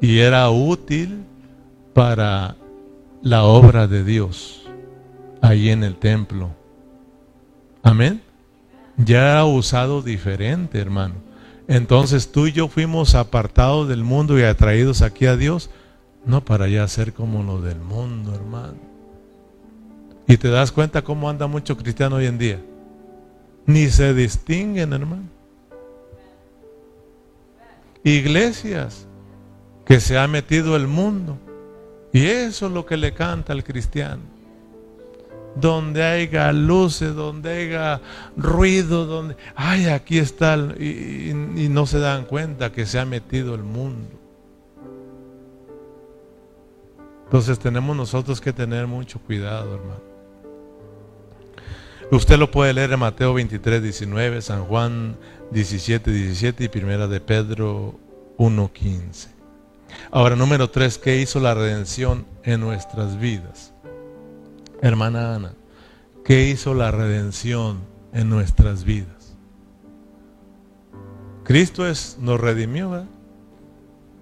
y era útil para la obra de Dios ahí en el templo. Amén. Ya era usado diferente, hermano. Entonces tú y yo fuimos apartados del mundo y atraídos aquí a Dios, no para ya ser como lo del mundo, hermano. Y te das cuenta cómo anda mucho cristiano hoy en día. Ni se distinguen, hermano iglesias que se ha metido el mundo. Y eso es lo que le canta al cristiano. Donde haya luces, donde haya ruido, donde... Ay, aquí está. y, y no se dan cuenta que se ha metido el mundo. Entonces tenemos nosotros que tener mucho cuidado, hermano. Usted lo puede leer en Mateo 23, 19, San Juan 17, 17 y primera de Pedro 1, 15. Ahora, número 3, ¿qué hizo la redención en nuestras vidas? Hermana Ana, ¿qué hizo la redención en nuestras vidas? Cristo es, nos redimió, ¿verdad?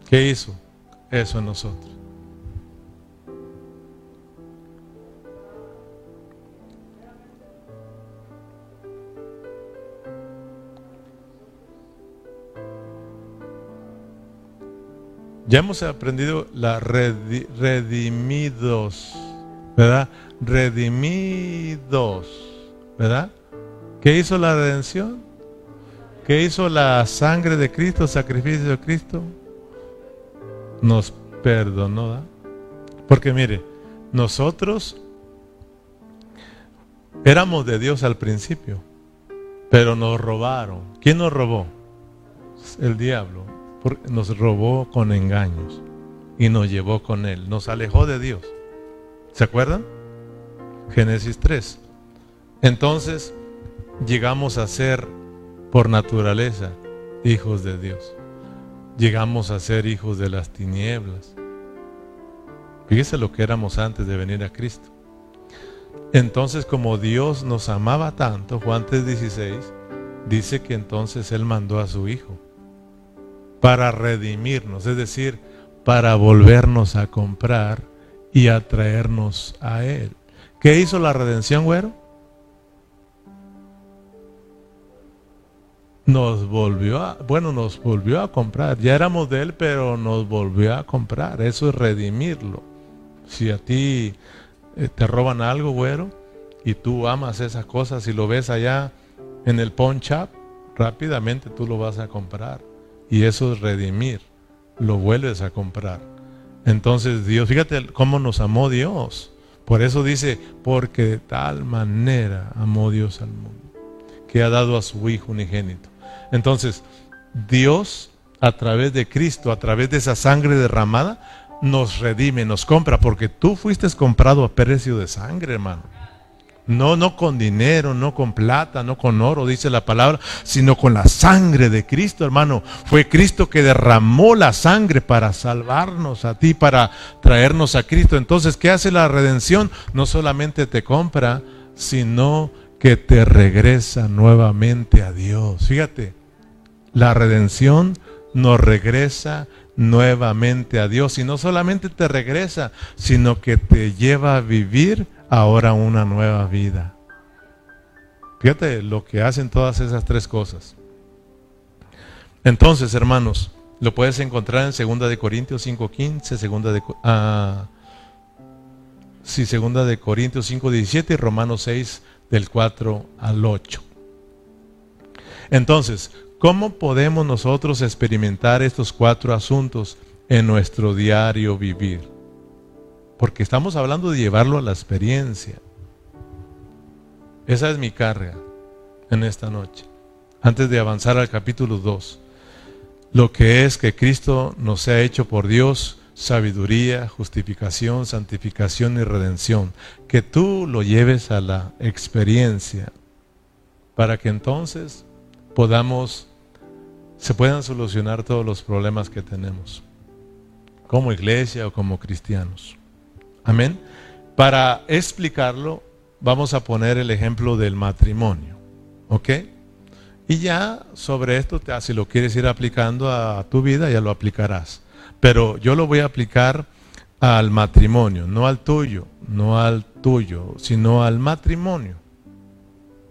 ¿Qué hizo eso en nosotros? Ya hemos aprendido la redimidos, ¿verdad? Redimidos, ¿verdad? ¿Qué hizo la redención? ¿Qué hizo la sangre de Cristo, sacrificio de Cristo? Nos perdonó, ¿verdad? Porque mire, nosotros éramos de Dios al principio, pero nos robaron. ¿Quién nos robó? El diablo nos robó con engaños y nos llevó con él, nos alejó de Dios. ¿Se acuerdan? Génesis 3. Entonces llegamos a ser por naturaleza hijos de Dios. Llegamos a ser hijos de las tinieblas. Fíjese lo que éramos antes de venir a Cristo. Entonces como Dios nos amaba tanto, Juan 3:16, dice que entonces Él mandó a su Hijo para redimirnos, es decir, para volvernos a comprar y atraernos a Él. ¿Qué hizo la redención, güero? Nos volvió a, bueno, nos volvió a comprar. Ya éramos de Él, pero nos volvió a comprar. Eso es redimirlo. Si a ti eh, te roban algo, güero, y tú amas esas cosas y lo ves allá en el pawn rápidamente tú lo vas a comprar. Y eso es redimir. Lo vuelves a comprar. Entonces Dios, fíjate cómo nos amó Dios. Por eso dice, porque de tal manera amó Dios al mundo, que ha dado a su Hijo unigénito. Entonces, Dios, a través de Cristo, a través de esa sangre derramada, nos redime, nos compra, porque tú fuiste comprado a precio de sangre, hermano. No, no con dinero, no con plata, no con oro, dice la palabra, sino con la sangre de Cristo, hermano. Fue Cristo que derramó la sangre para salvarnos a ti, para traernos a Cristo. Entonces, ¿qué hace la redención? No solamente te compra, sino que te regresa nuevamente a Dios. Fíjate, la redención nos regresa nuevamente a Dios. Y no solamente te regresa, sino que te lleva a vivir ahora una nueva vida. Fíjate lo que hacen todas esas tres cosas. Entonces, hermanos, lo puedes encontrar en 2 de Corintios 5:15, segunda de ah, segunda de Corintios 5:17 y Romanos 6 del 4 al 8. Entonces, ¿cómo podemos nosotros experimentar estos cuatro asuntos en nuestro diario vivir? Porque estamos hablando de llevarlo a la experiencia. Esa es mi carga en esta noche. Antes de avanzar al capítulo 2. Lo que es que Cristo nos ha hecho por Dios sabiduría, justificación, santificación y redención. Que tú lo lleves a la experiencia para que entonces podamos, se puedan solucionar todos los problemas que tenemos como iglesia o como cristianos. Amén. Para explicarlo, vamos a poner el ejemplo del matrimonio. ¿Ok? Y ya sobre esto, si lo quieres ir aplicando a tu vida, ya lo aplicarás. Pero yo lo voy a aplicar al matrimonio, no al tuyo, no al tuyo, sino al matrimonio.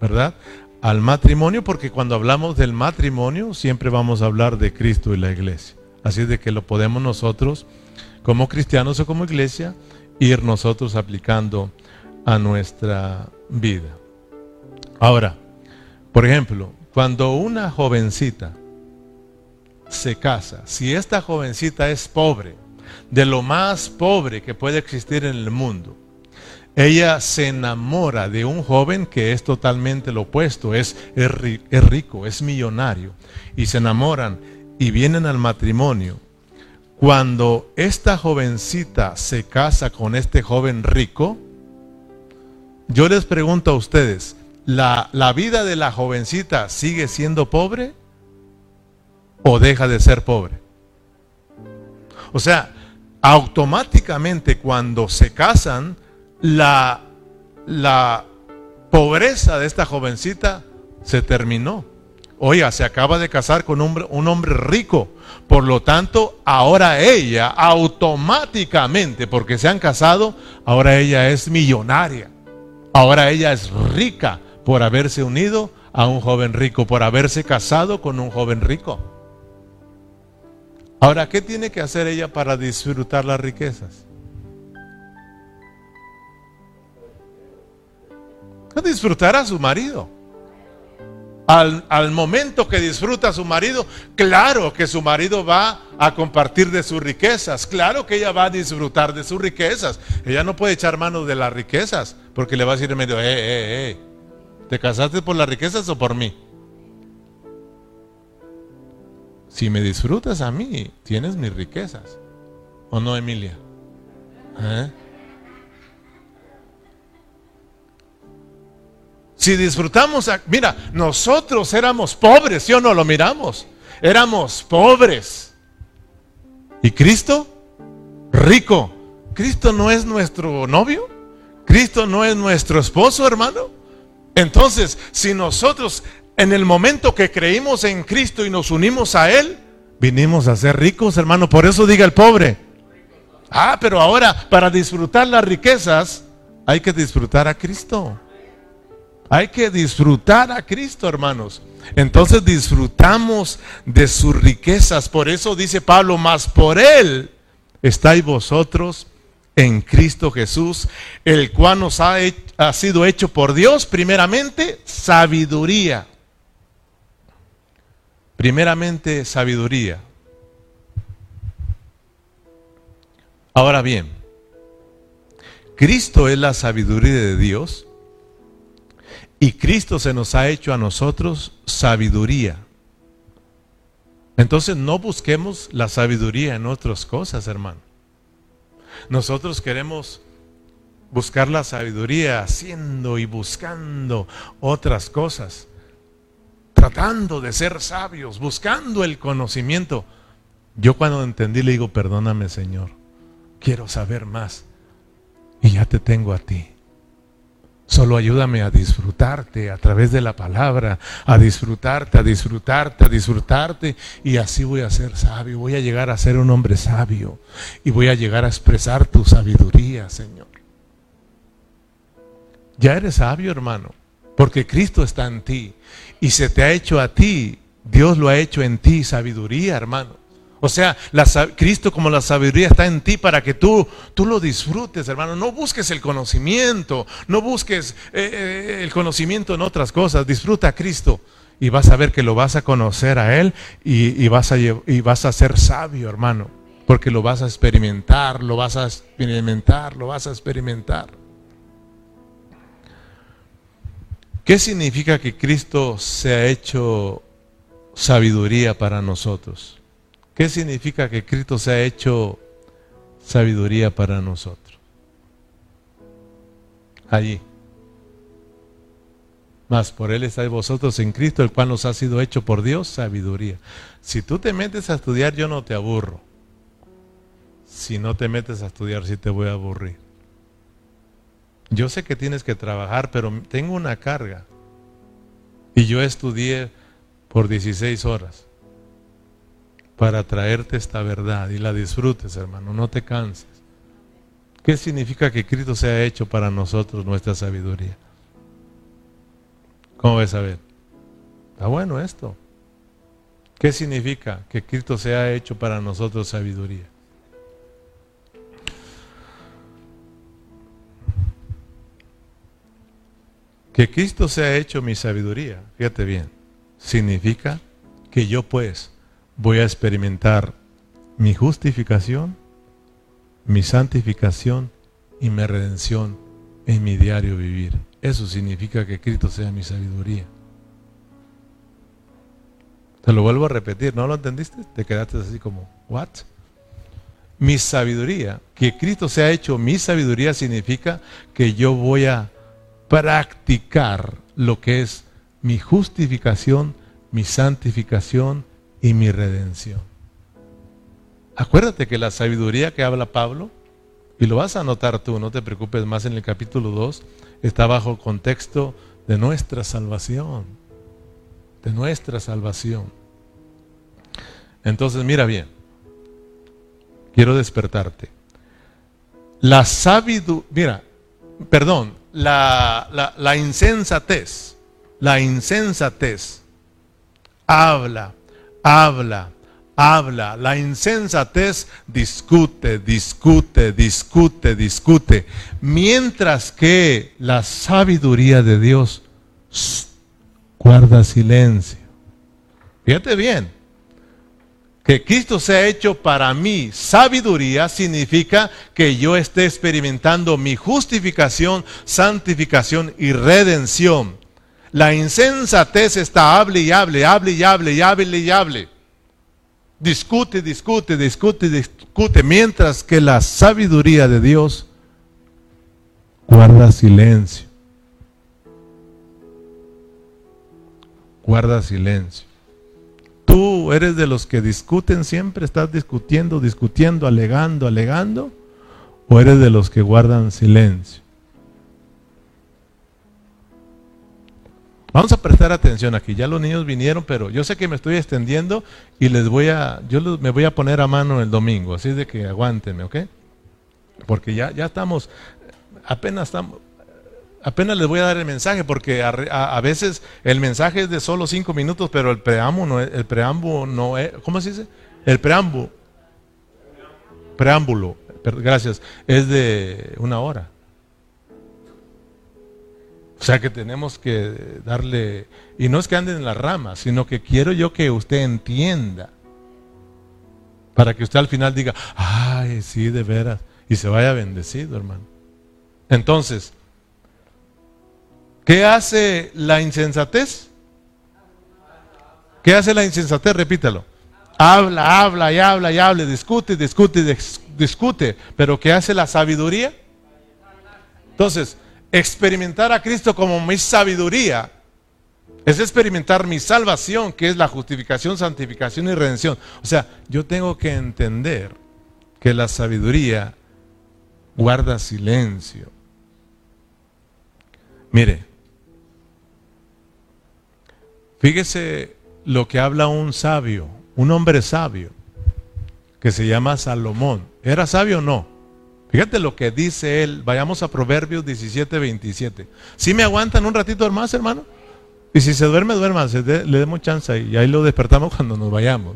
¿Verdad? Al matrimonio, porque cuando hablamos del matrimonio, siempre vamos a hablar de Cristo y la iglesia. Así es de que lo podemos nosotros, como cristianos o como iglesia, ir nosotros aplicando a nuestra vida. Ahora, por ejemplo, cuando una jovencita se casa, si esta jovencita es pobre, de lo más pobre que puede existir en el mundo, ella se enamora de un joven que es totalmente lo opuesto, es, es, rico, es millonario, y se enamoran y vienen al matrimonio cuando esta jovencita se casa con este joven rico, yo les pregunto a ustedes, ¿la, vida de la jovencita sigue siendo pobre o deja de ser pobre? O sea, automáticamente cuando se casan, la, la pobreza de esta jovencita se terminó. Oiga, se acaba de casar con un, un hombre rico. Por lo tanto, ahora ella automáticamente, porque se han casado, ahora ella es millonaria. Ahora ella es rica por haberse unido a un joven rico, por haberse casado con un joven rico. Ahora, ¿qué tiene que hacer ella para disfrutar las riquezas? Disfrutar a su marido. Al, momento que disfruta su marido, claro que su marido va a compartir de sus riquezas, claro que ella va a disfrutar de sus riquezas. Ella no puede echar mano de las riquezas, porque le va a decir en medio, eh, eh, eh, ¿te casaste por las riquezas o por mí? Si me disfrutas a mí, tienes mis riquezas. ¿O no, Emilia? ¿Eh? Si disfrutamos, mira, nosotros éramos pobres, ¿sí o no lo miramos? Éramos pobres. ¿Y Cristo? Rico. ¿Cristo no es nuestro novio? ¿Cristo no es nuestro esposo, hermano? Entonces, si nosotros en el momento que creímos en Cristo y nos unimos a Él, vinimos a ser ricos, hermano. Por eso diga el pobre. Ah, pero ahora para disfrutar las riquezas hay que disfrutar a Cristo. Hay que disfrutar a Cristo, hermanos. Entonces disfrutamos de sus riquezas. Por eso dice Pablo, más por Él estáis vosotros en Cristo Jesús, el cual nos ha, ha sido hecho por Dios, primeramente, sabiduría. Primeramente, sabiduría. Ahora bien, Cristo es la sabiduría de Dios y Cristo se nos ha hecho a nosotros sabiduría. Entonces no busquemos la sabiduría en otras cosas, hermano. Nosotros queremos buscar la sabiduría haciendo y buscando otras cosas, tratando de ser sabios, buscando el conocimiento. Yo cuando entendí le digo, perdóname Señor, quiero saber más y ya te tengo a ti. Solo ayúdame a disfrutarte a través de la palabra, a disfrutarte, a disfrutarte, a disfrutarte. Y así voy a ser sabio, voy a llegar a ser un hombre sabio. Y voy a llegar a expresar tu sabiduría, Señor. Ya eres sabio, hermano, porque Cristo está en ti. Y se te ha hecho a ti, Dios lo ha hecho en ti, sabiduría, hermano. O sea, Cristo como la sabiduría está en ti para que tú, tú lo disfrutes, hermano. No busques el conocimiento, no busques eh, eh, el conocimiento en otras cosas. Disfruta a Cristo y vas a ver que lo vas a conocer a Él y, vas, a, y vas a ser sabio, hermano. Porque lo vas a experimentar, lo vas a experimentar, lo vas a experimentar. ¿Qué significa que Cristo se ha hecho sabiduría para nosotros? ¿Qué significa que Cristo se ha hecho sabiduría para nosotros? Allí. Mas por Él estáis vosotros en Cristo, el cual nos ha sido hecho por Dios sabiduría. Si tú te metes a estudiar, yo no te aburro. Si no te metes a estudiar, sí te voy a aburrir. Yo sé que tienes que trabajar, pero tengo una carga. Y yo estudié por 16 horas para traerte esta verdad y la disfrutes, hermano, no te canses. ¿Qué significa que Cristo se ha hecho para nosotros nuestra sabiduría? ¿Cómo ves a ver? Está bueno esto. ¿Qué significa que Cristo se ha hecho para nosotros sabiduría? Que Cristo se ha hecho mi sabiduría, fíjate bien, significa que yo pues voy a experimentar mi justificación, mi santificación y mi redención en mi diario vivir. Eso significa que Cristo sea mi sabiduría. Te lo vuelvo a repetir, ¿no lo entendiste? Te quedaste así como, ¿what? Mi sabiduría, que Cristo sea hecho mi sabiduría significa que yo voy a practicar lo que es mi justificación, mi santificación y mi redención. Acuérdate que la sabiduría que habla Pablo, y lo vas a notar tú, no te preocupes más en el capítulo 2, está bajo contexto de nuestra salvación, de nuestra salvación. Entonces mira bien, quiero despertarte. La sabiduría, mira, perdón, la, la, la insensatez, la insensatez habla habla, habla. La insensatez discute, discute, discute, discute. Mientras que la sabiduría de Dios guarda silencio. Fíjate bien. Que Cristo se ha hecho para mí sabiduría significa que yo esté experimentando mi justificación, santificación y redención. La insensatez está hable y hable, hable y hable y hable y hable. Discute, discute, discute, discute, mientras que la sabiduría de Dios guarda silencio. Guarda silencio. Tú eres de los que discuten siempre, estás discutiendo, discutiendo, alegando, alegando, o eres de los que guardan silencio. Vamos a prestar atención aquí. Ya los niños vinieron, pero yo sé que me estoy extendiendo y les voy a, yo me voy a poner a mano el domingo, así de que aguántenme, ¿ok? Porque ya, ya estamos, apenas estamos, apenas les voy a dar el mensaje, porque a, veces el mensaje es de solo cinco minutos, pero el preámbulo, el preámbulo no es, ¿cómo se dice? El preámbulo, preámbulo, gracias, es de una hora. O sea que tenemos que darle, y no es que anden en las ramas, sino que quiero yo que usted entienda, para que usted al final diga, ay, sí, de veras, y se vaya bendecido, hermano. Entonces, ¿qué hace la insensatez? ¿Qué hace la insensatez? Repítalo. Habla, habla y habla y habla, discute, discute, discute. Pero ¿qué hace la sabiduría? Entonces, experimentar a Cristo como mi sabiduría es experimentar mi salvación, que es la justificación, santificación y redención. O sea, yo tengo que entender que la sabiduría guarda silencio. Mire, fíjese lo que habla un sabio, un hombre sabio, que se llama Salomón. ¿Era sabio o no? Fíjate lo que dice él. Vayamos a Proverbios 17, 27. Si me aguantan un ratito más, hermano? Y si se duerme, duerma. le demos chance y ahí lo despertamos cuando nos vayamos.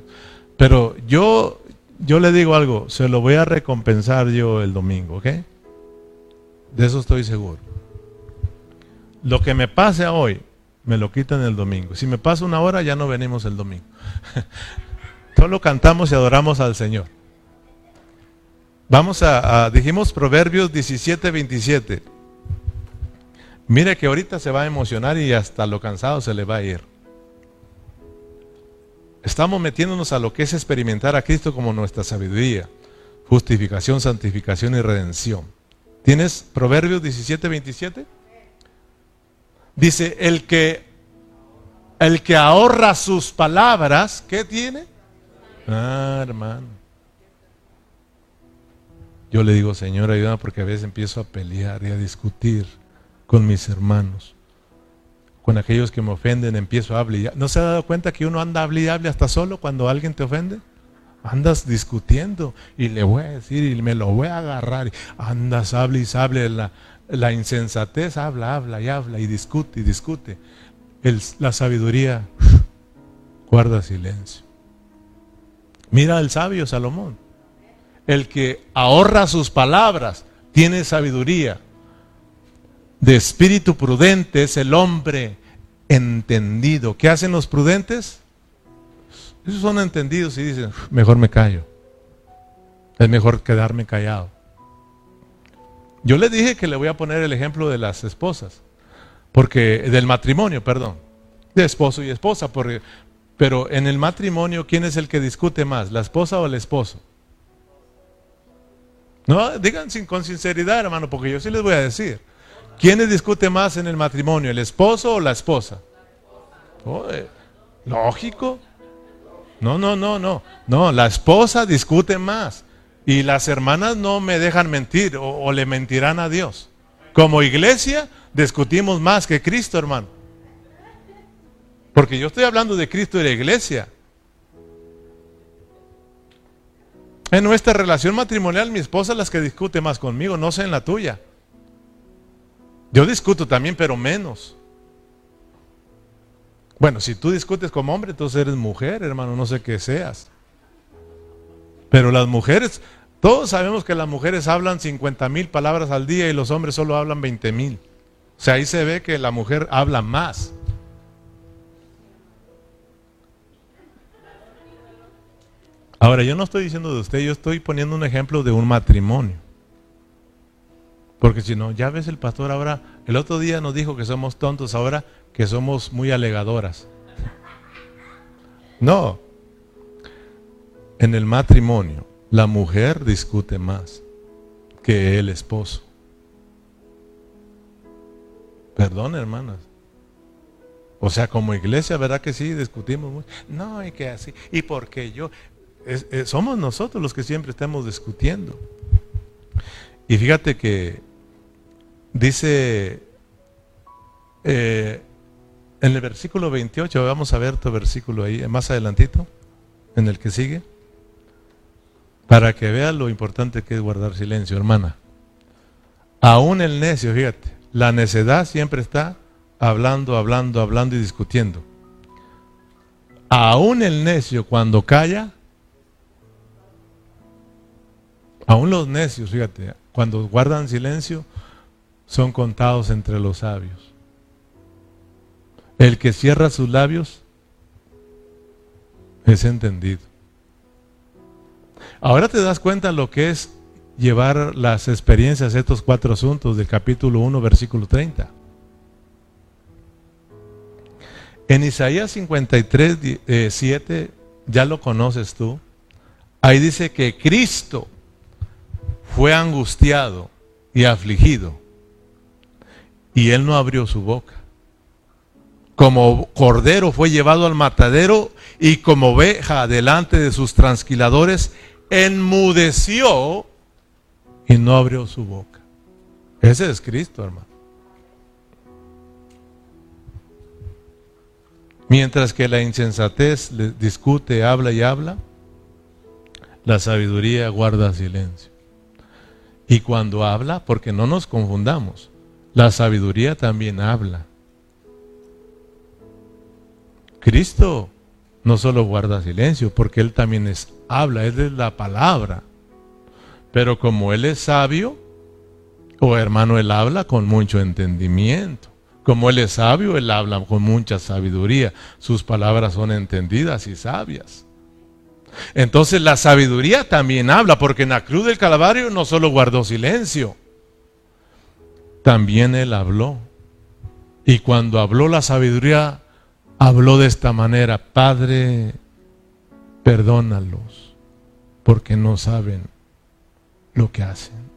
Pero yo, yo le digo algo, se lo voy a recompensar yo el domingo, ¿ok? De eso estoy seguro. Lo que me pase hoy, me lo quitan el domingo. Si me pasa una hora, ya no venimos el domingo. Solo cantamos y adoramos al Señor. Vamos a, dijimos Proverbios 17, 27. Mire que ahorita se va a emocionar y hasta lo cansado se le va a ir. Estamos metiéndonos a lo que es experimentar a Cristo como nuestra sabiduría, justificación, santificación y redención. ¿Tienes Proverbios 17, 27? Dice, el que, el que ahorra sus palabras, ¿qué tiene? Ah, hermano. Yo le digo, Señor, ayúdame porque a veces empiezo a pelear y a discutir con mis hermanos. Con aquellos que me ofenden empiezo a hablar. ¿No se ha dado cuenta que uno anda a hablar y hable hasta solo cuando alguien te ofende? Andas discutiendo y le voy a decir y me lo voy a agarrar. Andas, habla y hable. La, la insensatez habla, habla y habla y discute y discute. la sabiduría guarda silencio. Mira al sabio Salomón. El que ahorra sus palabras tiene sabiduría. De espíritu prudente es el hombre entendido. ¿Qué hacen los prudentes? Esos son entendidos y dicen, mejor me callo. Es mejor quedarme callado. Yo le dije que le voy a poner el ejemplo de las esposas, porque del matrimonio, perdón, de esposo y esposa, porque, pero en el matrimonio, ¿quién es el que discute más, la esposa o el esposo? No, digan sin, con sinceridad, hermano, porque yo sí les voy a decir. ¿Quiénes discute más en el matrimonio, el esposo o la esposa? lógico. No, no, no, no. No, la esposa discute más. Y las hermanas no me dejan mentir o, o le mentirán a Dios. Como iglesia discutimos más que Cristo, hermano. Porque yo estoy hablando de Cristo y de la iglesia. En nuestra relación matrimonial, mi esposa es la que discute más conmigo, no sé en la tuya. Yo discuto también, pero menos. Bueno, si tú discutes como hombre, entonces eres mujer, hermano, no sé qué seas. Pero las mujeres, todos sabemos que las mujeres hablan 50 mil palabras al día y los hombres solo hablan 20 mil. O sea, ahí se ve que la mujer habla más. Ahora, yo no estoy diciendo de usted, yo estoy poniendo un ejemplo de un matrimonio. Porque si no, ya ves el pastor ahora, el otro día nos dijo que somos tontos, ahora que somos muy alegadoras. No, en el matrimonio la mujer discute más que el esposo. Perdón, hermanas. O sea, como iglesia, ¿verdad que sí? Discutimos mucho. No, y que así. ¿Y porque yo? Somos nosotros los que siempre estamos discutiendo. Y fíjate que dice, eh, en el versículo 28, vamos a ver tu versículo ahí, más adelantito, en el que sigue, para que veas lo importante que es guardar silencio, hermana. Aún el necio, fíjate, la necedad siempre está hablando, hablando, hablando y discutiendo. Aún el necio cuando calla, aún los necios, fíjate, cuando guardan silencio, son contados entre los sabios. El que cierra sus labios es entendido. Ahora te das cuenta lo que es llevar las experiencias, estos cuatro asuntos del capítulo 1, versículo 30. En Isaías 53, 7, eh, ya lo conoces tú, ahí dice que Cristo fue angustiado y afligido y él no abrió su boca. Como cordero fue llevado al matadero y como oveja delante de sus transquiladores, enmudeció y no abrió su boca. Ese es Cristo, hermano. Mientras que la insensatez discute, habla y habla, la sabiduría guarda silencio. Y cuando habla, porque no nos confundamos, la sabiduría también habla. Cristo no solo guarda silencio, porque Él también es, habla, Él es la palabra. Pero como Él es sabio, o hermano, Él habla con mucho entendimiento. Como Él es sabio, Él habla con mucha sabiduría. Sus palabras son entendidas y sabias. Entonces la sabiduría también habla, porque en la cruz del Calvario no solo guardó silencio, también Él habló. Y cuando habló la sabiduría, habló de esta manera, Padre, perdónalos, porque no saben lo que hacen.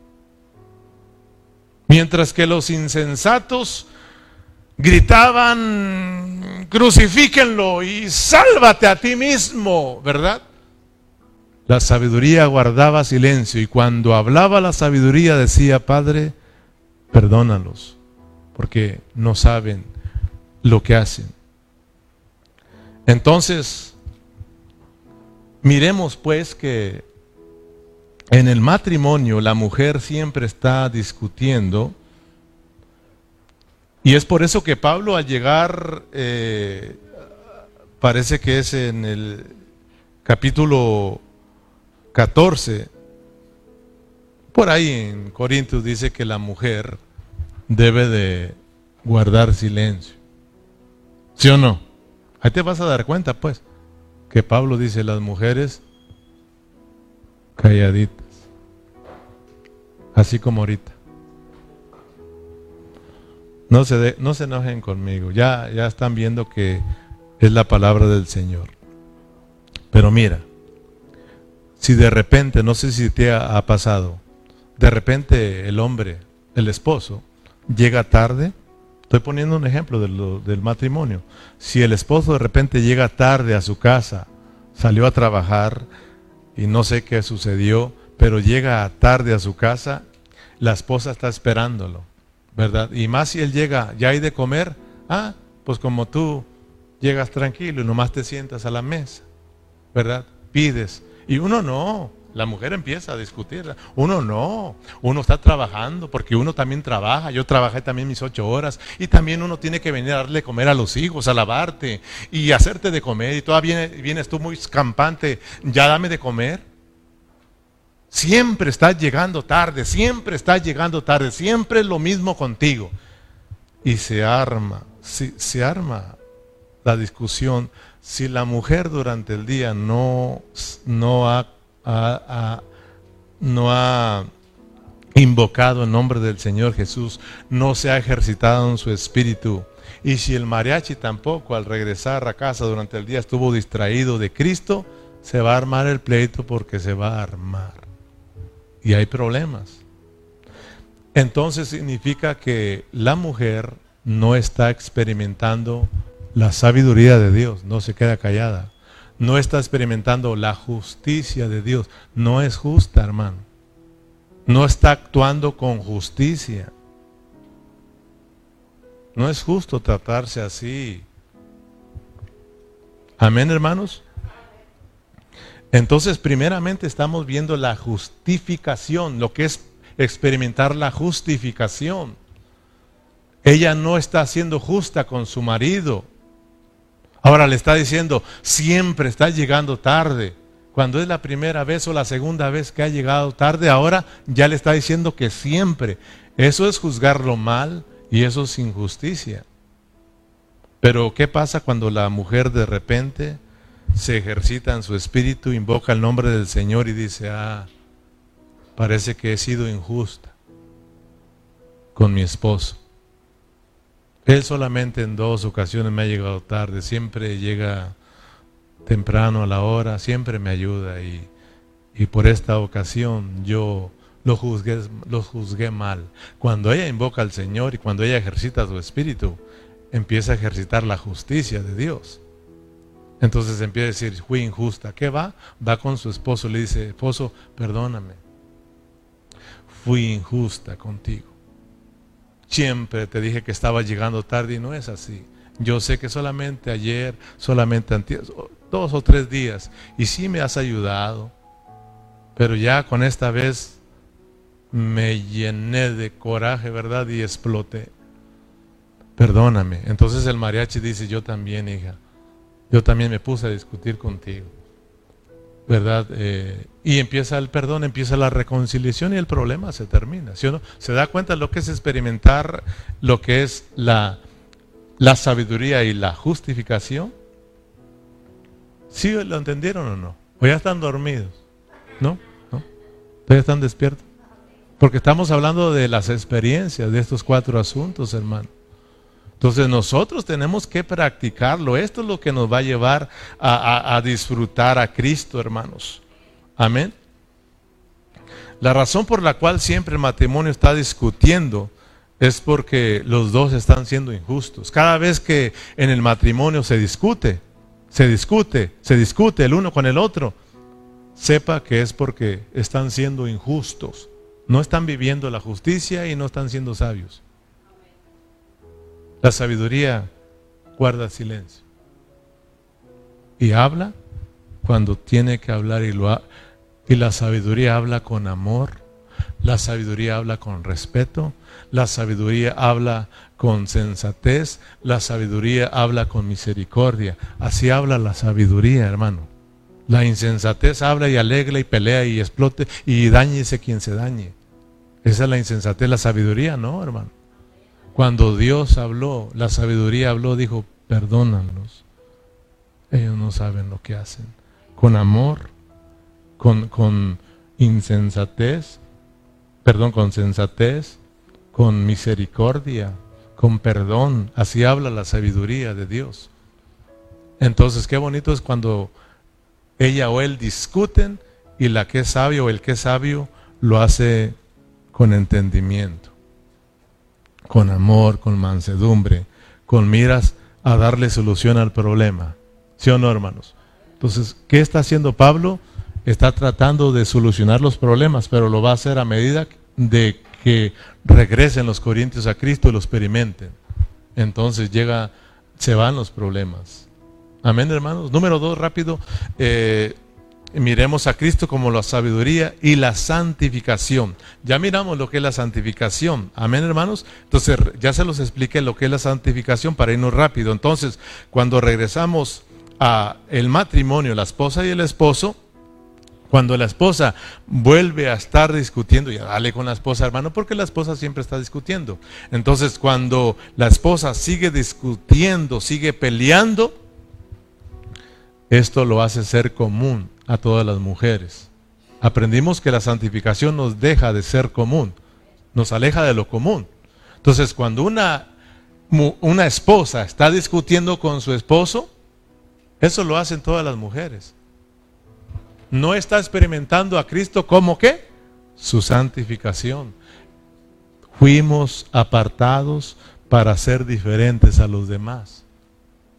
Mientras que los insensatos gritaban, crucifíquenlo y sálvate a ti mismo, ¿verdad? La sabiduría guardaba silencio y cuando hablaba la sabiduría decía, Padre, perdónalos, porque no saben lo que hacen. Entonces, miremos pues que en el matrimonio la mujer siempre está discutiendo y es por eso que Pablo al llegar, eh, parece que es en el capítulo 14, por ahí en Corintios dice que la mujer debe de guardar silencio. ¿Sí o no? Ahí te vas a dar cuenta, pues, que Pablo dice las mujeres calladitas, así como ahorita. No se, no se enojen conmigo, ya, ya están viendo que es la palabra del Señor. Pero mira, si de repente, no sé si te ha, pasado, de repente el hombre, el esposo, llega tarde, estoy poniendo un ejemplo del matrimonio, si el esposo de repente llega tarde a su casa, salió a trabajar y no sé qué sucedió, pero llega tarde a su casa, la esposa está esperándolo ¿verdad? Y más si él llega, ya hay de comer, ah, pues como tú llegas tranquilo y nomás te sientas a la mesa, ¿verdad? Pides. Y uno no, la mujer empieza a discutir. Uno no, uno está trabajando porque uno también trabaja. Yo trabajé también mis ocho horas y también uno tiene que venir a darle comer a los hijos, a lavarte y hacerte de comer. Y todavía vienes tú muy campante, ya dame de comer. Siempre estás llegando tarde, siempre estás llegando tarde, siempre es lo mismo contigo. Y se arma, se arma la discusión. Si la mujer durante el día no, no, ha, no ha invocado el nombre del Señor Jesús, no se ha ejercitado en su espíritu, y si el mariachi tampoco al regresar a casa durante el día estuvo distraído de Cristo, se va a armar el pleito porque se va a armar y hay problemas. Entonces significa que la mujer no está experimentando la sabiduría de Dios, no se queda callada. No está experimentando la justicia de Dios. No es justa, hermano. No está actuando con justicia. No es justo tratarse así Amén, hermanos. Entonces, primeramente estamos viendo la justificación, lo que es experimentar la justificación. Ella no está siendo justa con su marido. Ahora le está diciendo, siempre está llegando tarde. Cuando es la primera vez o la segunda vez que ha llegado tarde, ahora ya le está diciendo que siempre. Eso es juzgarlo mal y eso es injusticia. Pero ¿qué pasa cuando la mujer de repente se ejercita en su espíritu, invoca el nombre del Señor y dice, ah, parece que he sido injusta con mi esposo? Él solamente en dos ocasiones me ha llegado tarde, siempre llega temprano a la hora, siempre me ayuda y, y por esta ocasión yo lo juzgué, lo juzgué mal. Cuando ella invoca al Señor y cuando ella ejercita su espíritu, empieza a ejercitar la justicia de Dios. Entonces empieza a decir, fui injusta. ¿Qué va? Va con su esposo, le dice, esposo, perdóname. Fui injusta contigo. Siempre te dije que estaba llegando tarde y no es así. Yo sé que solamente ayer, solamente antes, dos o tres días, y sí me has ayudado, pero ya con esta vez me llené de coraje, ¿verdad? Y exploté. Perdóname. Entonces el mariachi dice, yo también, hija, yo también me puse a discutir contigo. ¿Verdad? Eh, y empieza el perdón, empieza la reconciliación y el problema se termina. ¿sí o no? ¿Se da cuenta lo que es experimentar lo que es la, la sabiduría y la justificación? ¿Sí lo entendieron o no? ¿O ya están dormidos? ¿No? ¿No? ¿Todavía están despiertos? Porque estamos hablando de las experiencias de estos cuatro asuntos, hermano. Entonces nosotros tenemos que practicarlo. Esto es lo que nos va a llevar a, disfrutar a Cristo, hermanos. Amén. La razón por la cual siempre el matrimonio está discutiendo es porque los dos están siendo injustos. Cada vez que en el matrimonio se discute, se discute, se discute el uno con el otro, sepa que es porque están siendo injustos. No están viviendo la justicia y no están siendo sabios. La sabiduría guarda silencio. Y habla cuando tiene que hablar y, lo y la sabiduría habla con amor, la sabiduría habla con respeto, la sabiduría habla con sensatez, la sabiduría habla con misericordia. Así habla la sabiduría, hermano. La insensatez habla y alegra y pelea y explote y dañese quien se dañe. Esa es la insensatez, la sabiduría, ¿no, hermano? Cuando Dios habló, la sabiduría habló, dijo, perdónanos. Ellos no saben lo que hacen. Con amor, con, con insensatez, perdón, con sensatez, con misericordia, con perdón. Así habla la sabiduría de Dios. Entonces, qué bonito es cuando ella o él discuten y la que es sabio o el que es sabio lo hace con entendimiento con amor, con mansedumbre, con miras a darle solución al problema. ¿Sí o no, hermanos? Entonces, ¿qué está haciendo Pablo? Está tratando de solucionar los problemas, pero lo va a hacer a medida de que regresen los corintios a Cristo y lo experimenten. Entonces llega, se van los problemas. Amén, hermanos. Número dos, rápido. Eh, miremos a Cristo como la sabiduría y la santificación. Ya miramos lo que es la santificación. Amén, hermanos. Entonces, ya se los expliqué lo que es la santificación para irnos rápido. Entonces, cuando regresamos a el matrimonio, la esposa y el esposo, cuando la esposa vuelve a estar discutiendo, ya dale con la esposa, hermano, porque la esposa siempre está discutiendo. Entonces, cuando la esposa sigue discutiendo, sigue peleando, esto lo hace ser común a todas las mujeres. Aprendimos que la santificación nos deja de ser común, nos aleja de lo común. Entonces, cuando una, una esposa está discutiendo con su esposo, eso lo hacen todas las mujeres. No está experimentando a Cristo como qué? Su santificación. Fuimos apartados para ser diferentes a los demás.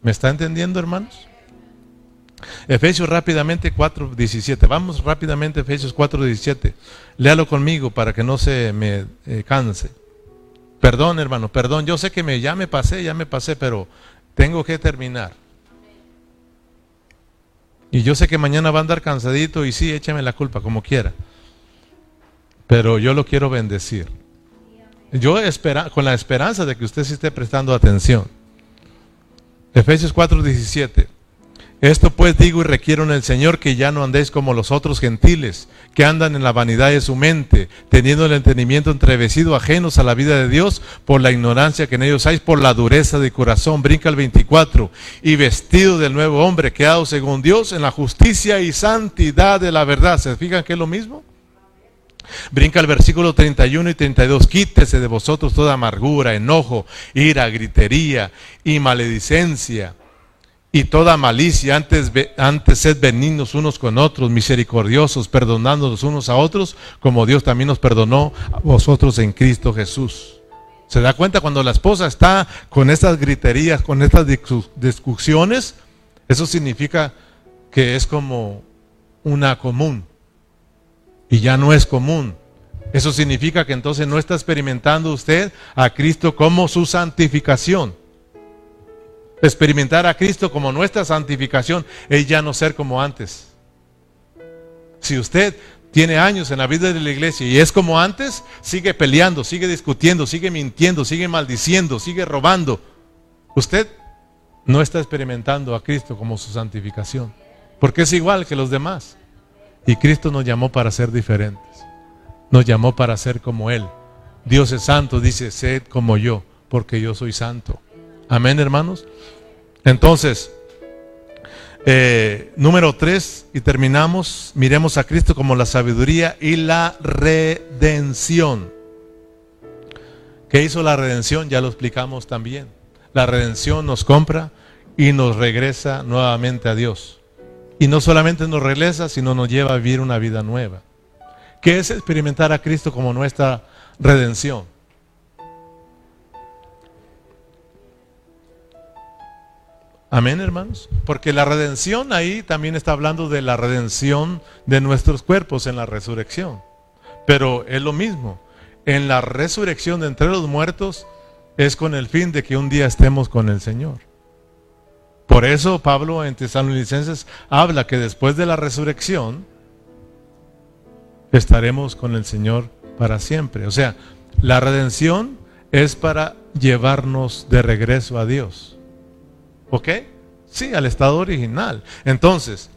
¿Me está entendiendo, hermanos? Efesios rápidamente 4.17. Vamos rápidamente Efesios 4.17. Léalo conmigo para que no se me eh, canse. Perdón, hermano, perdón. Yo sé que me, ya me pasé, ya me pasé, pero tengo que terminar. Y yo sé que mañana va a andar cansadito y sí, échame la culpa como quiera. Pero yo lo quiero bendecir. Yo espera, con la esperanza de que usted sí esté prestando atención. Efesios 4:17. Esto pues digo y requiero en el Señor que ya no andéis como los otros gentiles, que andan en la vanidad de su mente, teniendo el entendimiento entrevecido ajenos a la vida de Dios por la ignorancia que en ellos hay, por la dureza de corazón. Brinca el 24. Y vestido del nuevo hombre, creado según Dios en la justicia y santidad de la verdad. ¿Se fijan que es lo mismo? Brinca el versículo 31 y 32. Quítese de vosotros toda amargura, enojo, ira, gritería y maledicencia y toda malicia. Antes, antes sed benignos unos con otros, misericordiosos, perdonándonos unos a otros, como Dios también nos perdonó a vosotros en Cristo Jesús. ¿Se da cuenta cuando la esposa está con estas griterías, con estas discusiones? Eso significa que es como una común y ya no es común. Eso significa que entonces no está experimentando usted a Cristo como su santificación. Experimentar a Cristo como nuestra santificación es ya no ser como antes. Si usted tiene años en la vida de la iglesia y es como antes, sigue peleando, sigue discutiendo, sigue mintiendo, sigue maldiciendo, sigue robando. Usted no está experimentando a Cristo como su santificación, porque es igual que los demás. Y Cristo nos llamó para ser diferentes. Nos llamó para ser como Él. Dios es santo, dice, sed como yo, porque yo soy santo. Amén, hermanos. Entonces, eh, número tres, y terminamos, miremos a Cristo como la sabiduría y la redención. ¿Qué hizo la redención? Ya lo explicamos también. La redención nos compra y nos regresa nuevamente a Dios. Y no solamente nos regresa, sino nos lleva a vivir una vida nueva. ¿Qué es experimentar a Cristo como nuestra redención? Amén, hermanos. Porque la redención ahí también está hablando de la redención de nuestros cuerpos en la resurrección. Pero es lo mismo. En la resurrección de entre los muertos es con el fin de que un día estemos con el Señor. Por eso Pablo en Tesalonicenses habla que después de la resurrección estaremos con el Señor para siempre. O sea, la redención es para llevarnos de regreso a Dios. ¿Ok? Sí, al estado original. Entonces,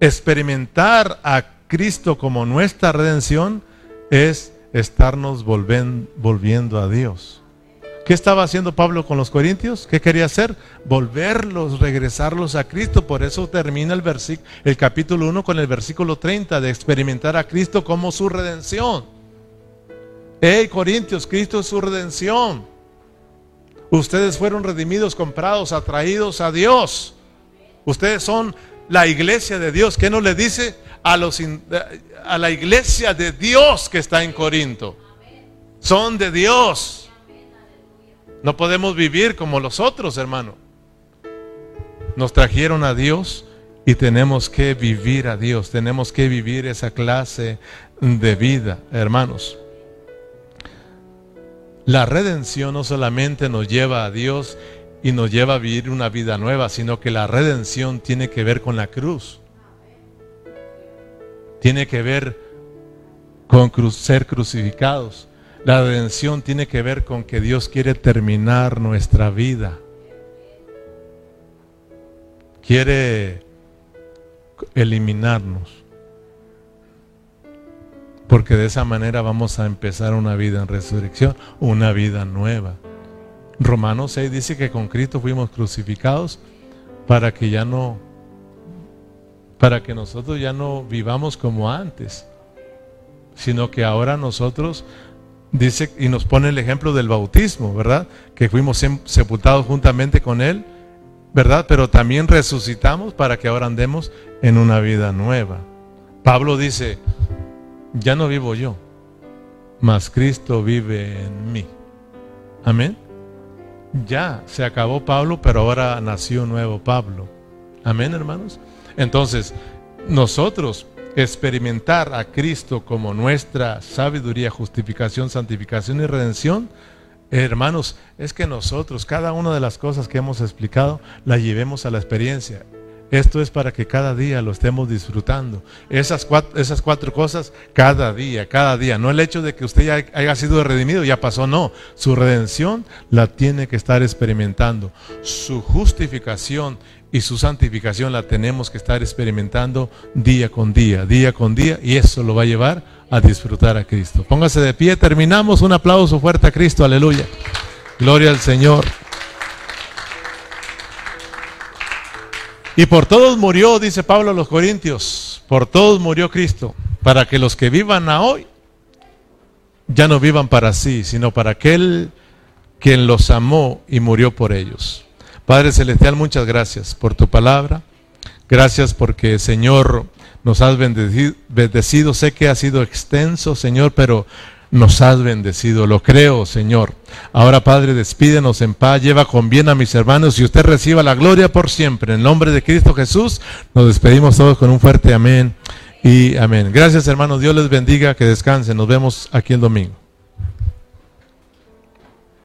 experimentar a Cristo como nuestra redención es estarnos volviendo a Dios. ¿Qué estaba haciendo Pablo con los corintios? ¿Qué quería hacer? Volverlos, regresarlos a Cristo. Por eso termina el, el capítulo 1 con el versículo 30 de experimentar a Cristo como su redención. Hey, Corintios, Cristo es su redención. Ustedes fueron redimidos, comprados, atraídos a Dios. Ustedes son la iglesia de Dios. ¿Qué no le dice a, los, a la iglesia de Dios que está en Corinto? Son de Dios. No podemos vivir como los otros, hermano. Nos trajeron a Dios y tenemos que vivir a Dios. Tenemos que vivir esa clase de vida, hermanos. La redención no solamente nos lleva a Dios y nos lleva a vivir una vida nueva, sino que la redención tiene que ver con la cruz. Tiene que ver con ser crucificados. La redención tiene que ver con que Dios quiere terminar nuestra vida. Quiere eliminarnos. Porque de esa manera vamos a empezar una vida en resurrección, una vida nueva. Romanos 6 dice que con Cristo fuimos crucificados para que ya no, para que nosotros ya no vivamos como antes, sino que ahora nosotros dice y nos pone el ejemplo del bautismo, ¿verdad? Que fuimos sepultados juntamente con Él, ¿verdad? Pero también resucitamos para que ahora andemos en una vida nueva. Pablo dice, ya no vivo yo, mas Cristo vive en mí. Amén. Ya se acabó Pablo, pero ahora nació un nuevo Pablo. Amén, hermanos. Entonces, nosotros experimentar a Cristo como nuestra sabiduría, justificación, santificación y redención, hermanos, es que nosotros, cada una de las cosas que hemos explicado, la llevemos a la experiencia. Esto es para que cada día lo estemos disfrutando. Esas cuatro, cosas cada día, cada día. No el hecho de que usted ya haya sido redimido, ya pasó, no. Su redención la tiene que estar experimentando. Su justificación y su santificación la tenemos que estar experimentando día con día, día con día. Y eso lo va a llevar a disfrutar a Cristo. Póngase de pie, terminamos. Un aplauso fuerte a Cristo, aleluya. Gloria al Señor. Y por todos murió, dice Pablo a los Corintios, por todos murió Cristo, para que los que vivan hoy ya no vivan para sí, sino para aquel quien los amó y murió por ellos. Padre Celestial, muchas gracias por tu palabra. Gracias porque, Señor, nos has bendecido. Sé que ha sido extenso, Señor, pero nos has bendecido. Lo creo, Señor. Ahora, Padre, despídenos en paz, lleva con bien a mis hermanos y usted reciba la gloria por siempre. En nombre de Cristo Jesús, nos despedimos todos con un fuerte amén y amén. Gracias, hermanos. Dios les bendiga, que descansen. Nos vemos aquí el domingo.